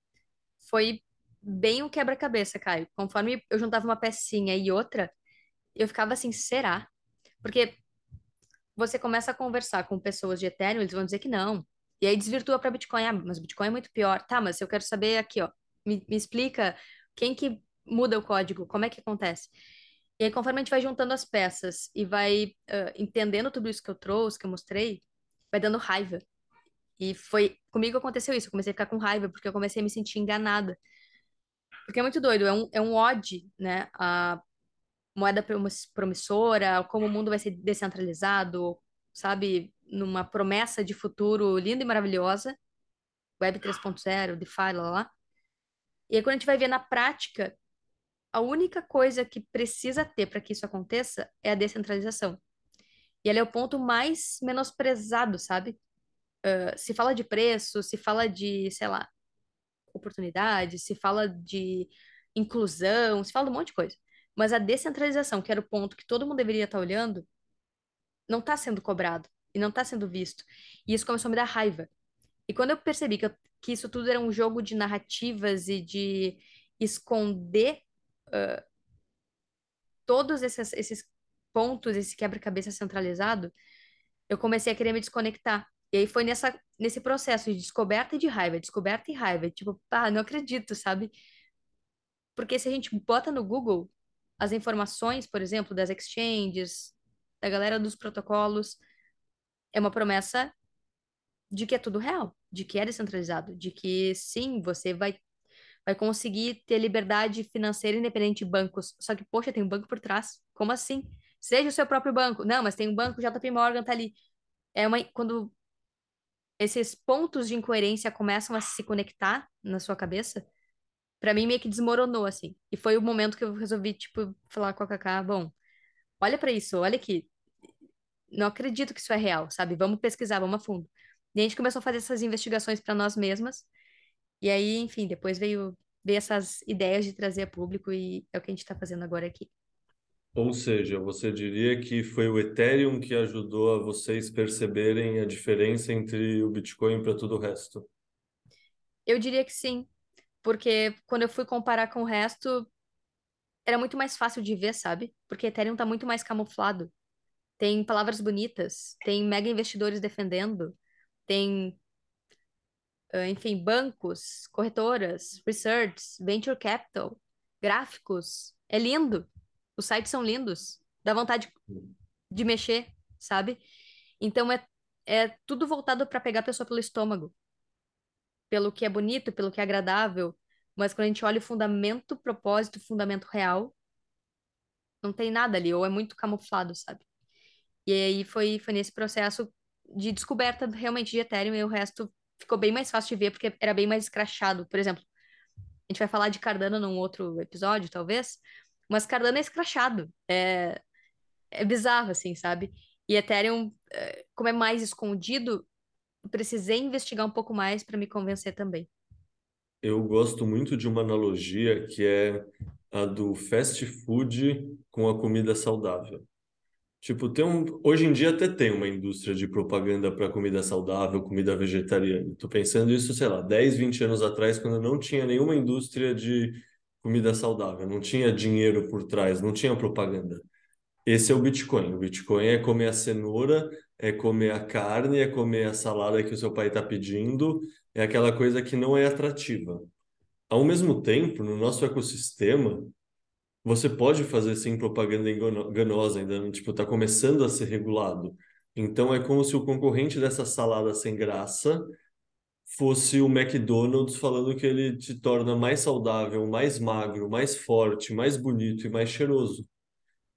Foi bem um quebra-cabeça, Caio. Conforme eu juntava uma pecinha e outra, eu ficava assim, será? Porque você começa a conversar com pessoas de Ethereum, eles vão dizer que não. E aí desvirtua para Bitcoin. Ah, mas Bitcoin é muito pior. Tá, mas eu quero saber aqui, ó. Me, me explica quem que muda o código, como é que acontece? E aí, conforme a gente vai juntando as peças e vai uh, entendendo tudo isso que eu trouxe, que eu mostrei, vai dando raiva. E foi comigo aconteceu isso. Eu comecei a ficar com raiva porque eu comecei a me sentir enganada. Porque é muito doido, é um, é um ode, né? A moeda promissora, como o mundo vai ser descentralizado, sabe? Numa promessa de futuro linda e maravilhosa. Web 3.0, DeFi, lá, lá. E aí, quando a gente vai ver na prática, a única coisa que precisa ter para que isso aconteça é a descentralização. E ela é o ponto mais menosprezado, sabe? Uh, se fala de preço, se fala de, sei lá, oportunidade, se fala de inclusão, se fala de um monte de coisa. Mas a descentralização, que era o ponto que todo mundo deveria estar olhando, não está sendo cobrado e não está sendo visto. E isso começou a me dar raiva. E quando eu percebi que, eu, que isso tudo era um jogo de narrativas e de esconder todos esses, esses pontos, esse quebra-cabeça centralizado, eu comecei a querer me desconectar. E aí foi nessa, nesse processo de descoberta e de raiva, descoberta e raiva. Tipo, pá, não acredito, sabe? Porque se a gente bota no Google as informações, por exemplo, das exchanges, da galera dos protocolos, é uma promessa de que é tudo real, de que é descentralizado, de que sim, você vai vai conseguir ter liberdade financeira independente de bancos. Só que, poxa, tem um banco por trás. Como assim? Seja o seu próprio banco. Não, mas tem um banco, JP Morgan tá ali. É uma quando esses pontos de incoerência começam a se conectar na sua cabeça, para mim meio que desmoronou assim. E foi o momento que eu resolvi tipo falar com a Kaká, bom, olha para isso, olha aqui. Não acredito que isso é real, sabe? Vamos pesquisar, vamos a fundo. E a gente começou a fazer essas investigações para nós mesmas. E aí, enfim, depois veio veio essas ideias de trazer a público e é o que a gente está fazendo agora aqui. Ou seja, você diria que foi o Ethereum que ajudou a vocês perceberem a diferença entre o Bitcoin para todo o resto? Eu diria que sim, porque quando eu fui comparar com o resto, era muito mais fácil de ver, sabe? Porque Ethereum está muito mais camuflado. Tem palavras bonitas, tem mega investidores defendendo, tem, enfim, bancos, corretoras, research, venture capital, gráficos. É lindo. Os sites são lindos, dá vontade de mexer, sabe? Então é, é tudo voltado para pegar a pessoa pelo estômago, pelo que é bonito, pelo que é agradável. Mas quando a gente olha o fundamento, propósito, fundamento real, não tem nada ali, ou é muito camuflado, sabe? E aí foi, foi nesse processo de descoberta realmente de Ethereum e o resto ficou bem mais fácil de ver porque era bem mais escrachado. Por exemplo, a gente vai falar de Cardano num outro episódio, talvez, mas Cardano é escrachado. É, é bizarro, assim, sabe? E Ethereum, é, como é mais escondido, precisei investigar um pouco mais para me convencer também. Eu gosto muito de uma analogia que é a do fast food com a comida saudável. Tipo, tem um, hoje em dia até tem uma indústria de propaganda para comida saudável, comida vegetariana. Tô pensando isso, sei lá, 10, 20 anos atrás, quando não tinha nenhuma indústria de comida saudável, não tinha dinheiro por trás, não tinha propaganda. Esse é o Bitcoin. O Bitcoin é comer a cenoura, é comer a carne, é comer a salada que o seu pai está pedindo, é aquela coisa que não é atrativa. Ao mesmo tempo, no nosso ecossistema, você pode fazer sim propaganda enganosa, ainda tipo está começando a ser regulado. Então é como se o concorrente dessa salada sem graça fosse o McDonald's falando que ele te torna mais saudável, mais magro, mais forte, mais bonito e mais cheiroso.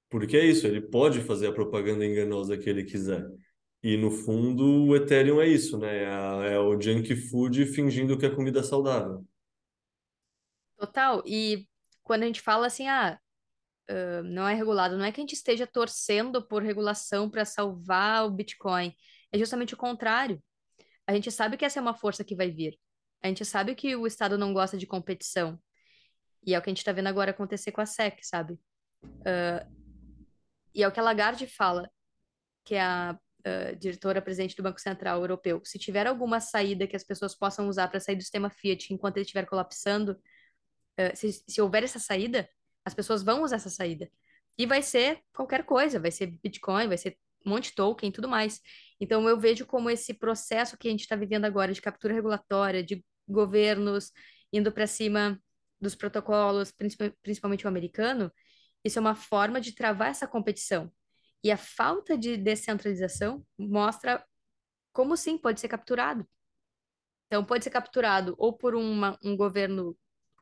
Porque é isso, ele pode fazer a propaganda enganosa que ele quiser. E no fundo, o Ethereum é isso, né? É, é o junk food fingindo que é comida saudável. Total. E quando a gente fala assim, ah, uh, não é regulado, não é que a gente esteja torcendo por regulação para salvar o Bitcoin. É justamente o contrário. A gente sabe que essa é uma força que vai vir. A gente sabe que o Estado não gosta de competição. E é o que a gente está vendo agora acontecer com a SEC, sabe? Uh, e é o que a Lagarde fala, que é a uh, diretora-presidente do Banco Central Europeu. Se tiver alguma saída que as pessoas possam usar para sair do sistema Fiat enquanto ele estiver colapsando, uh, se, se houver essa saída, as pessoas vão usar essa saída. E vai ser qualquer coisa, vai ser Bitcoin, vai ser um monte de token e tudo mais. Então eu vejo como esse processo que a gente está vivendo agora de captura regulatória, de governos indo para cima dos protocolos, principalmente o americano, isso é uma forma de travar essa competição. E a falta de descentralização mostra como sim pode ser capturado. Então, pode ser capturado ou por uma, um governo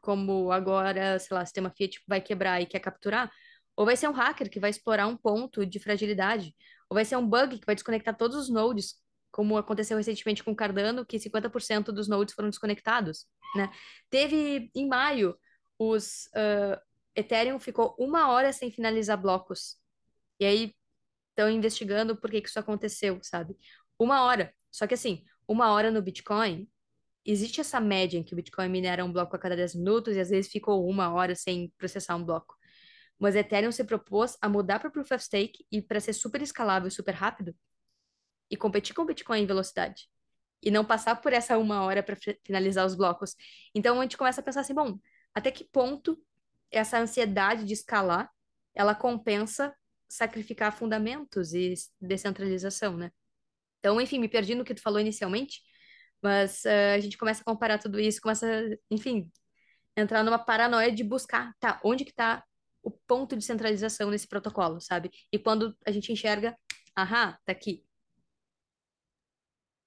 como agora, sei lá, sistema Fiat vai quebrar e quer capturar, ou vai ser um hacker que vai explorar um ponto de fragilidade, ou vai ser um bug que vai desconectar todos os nodes, como aconteceu recentemente com o Cardano, que 50% dos nodes foram desconectados, né? Teve, em maio, os uh, Ethereum ficou uma hora sem finalizar blocos. E aí estão investigando por que, que isso aconteceu, sabe? Uma hora. Só que assim, uma hora no Bitcoin, existe essa média em que o Bitcoin minera um bloco a cada 10 minutos e às vezes ficou uma hora sem processar um bloco. Mas Ethereum se propôs a mudar para Proof of Stake e para ser super escalável e super rápido e competir com o Bitcoin em velocidade. E não passar por essa uma hora para finalizar os blocos. Então a gente começa a pensar assim, bom, até que ponto essa ansiedade de escalar ela compensa sacrificar fundamentos e descentralização, né? Então, enfim, me perdi no que tu falou inicialmente, mas uh, a gente começa a comparar tudo isso, começa, enfim, entrar numa paranoia de buscar, tá, onde que tá o ponto de centralização nesse protocolo, sabe? E quando a gente enxerga, ahá, tá aqui.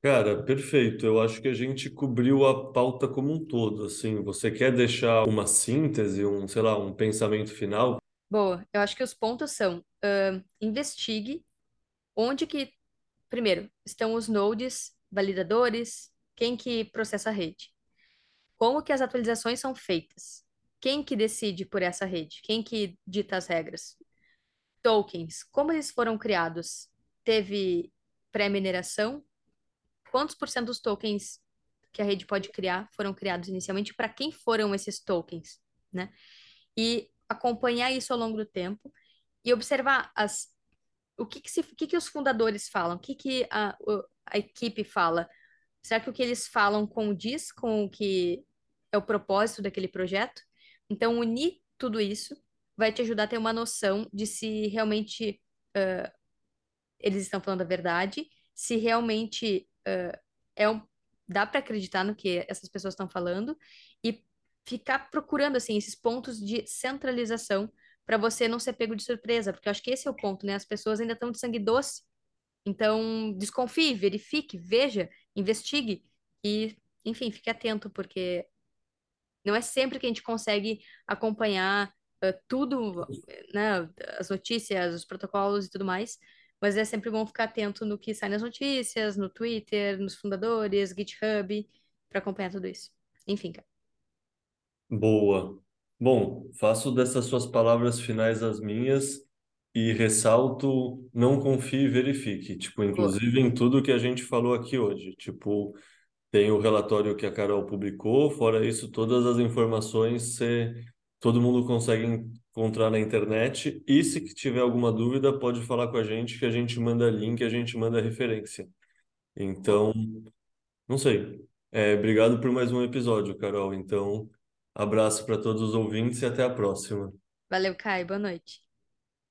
Cara, perfeito. Eu acho que a gente cobriu a pauta como um todo, assim. Você quer deixar uma síntese, um, sei lá, um pensamento final? Boa, eu acho que os pontos são, uh, investigue onde que, primeiro, estão os nodes, validadores, quem que processa a rede, como que as atualizações são feitas, quem que decide por essa rede, quem que dita as regras, tokens, como eles foram criados, teve pré-mineração, quantos por cento dos tokens que a rede pode criar foram criados inicialmente, para quem foram esses tokens, né? E acompanhar isso ao longo do tempo e observar as, o que que, se, que, que os fundadores falam, o que, que a, a equipe fala. Será que o que eles falam condiz com o que é o propósito daquele projeto? Então, unir tudo isso vai te ajudar a ter uma noção de se realmente uh, eles estão falando a verdade, se realmente uh, é um, dá para acreditar no que essas pessoas estão falando e ficar procurando assim esses pontos de centralização para você não ser pego de surpresa, porque eu acho que esse é o ponto, né? As pessoas ainda estão de sangue doce. Então, desconfie, verifique, veja, investigue e, enfim, fique atento, porque não é sempre que a gente consegue acompanhar uh, tudo, né, as notícias, os protocolos e tudo mais, mas é sempre bom ficar atento no que sai nas notícias, no Twitter, nos fundadores, GitHub, para acompanhar tudo isso. Enfim, cara. Boa. Bom, faço dessas suas palavras finais as minhas e ressalto, não confie e verifique. Tipo, inclusive em tudo que a gente falou aqui hoje. Tipo, tem o relatório que a Carol publicou, fora isso, todas as informações você, todo mundo consegue encontrar na internet. E se tiver alguma dúvida, pode falar com a gente, que a gente manda link, a gente manda referência. Então, não sei. É, obrigado por mais um episódio, Carol. Então. Abraço para todos os ouvintes e até a próxima. Valeu, Kai. Boa noite.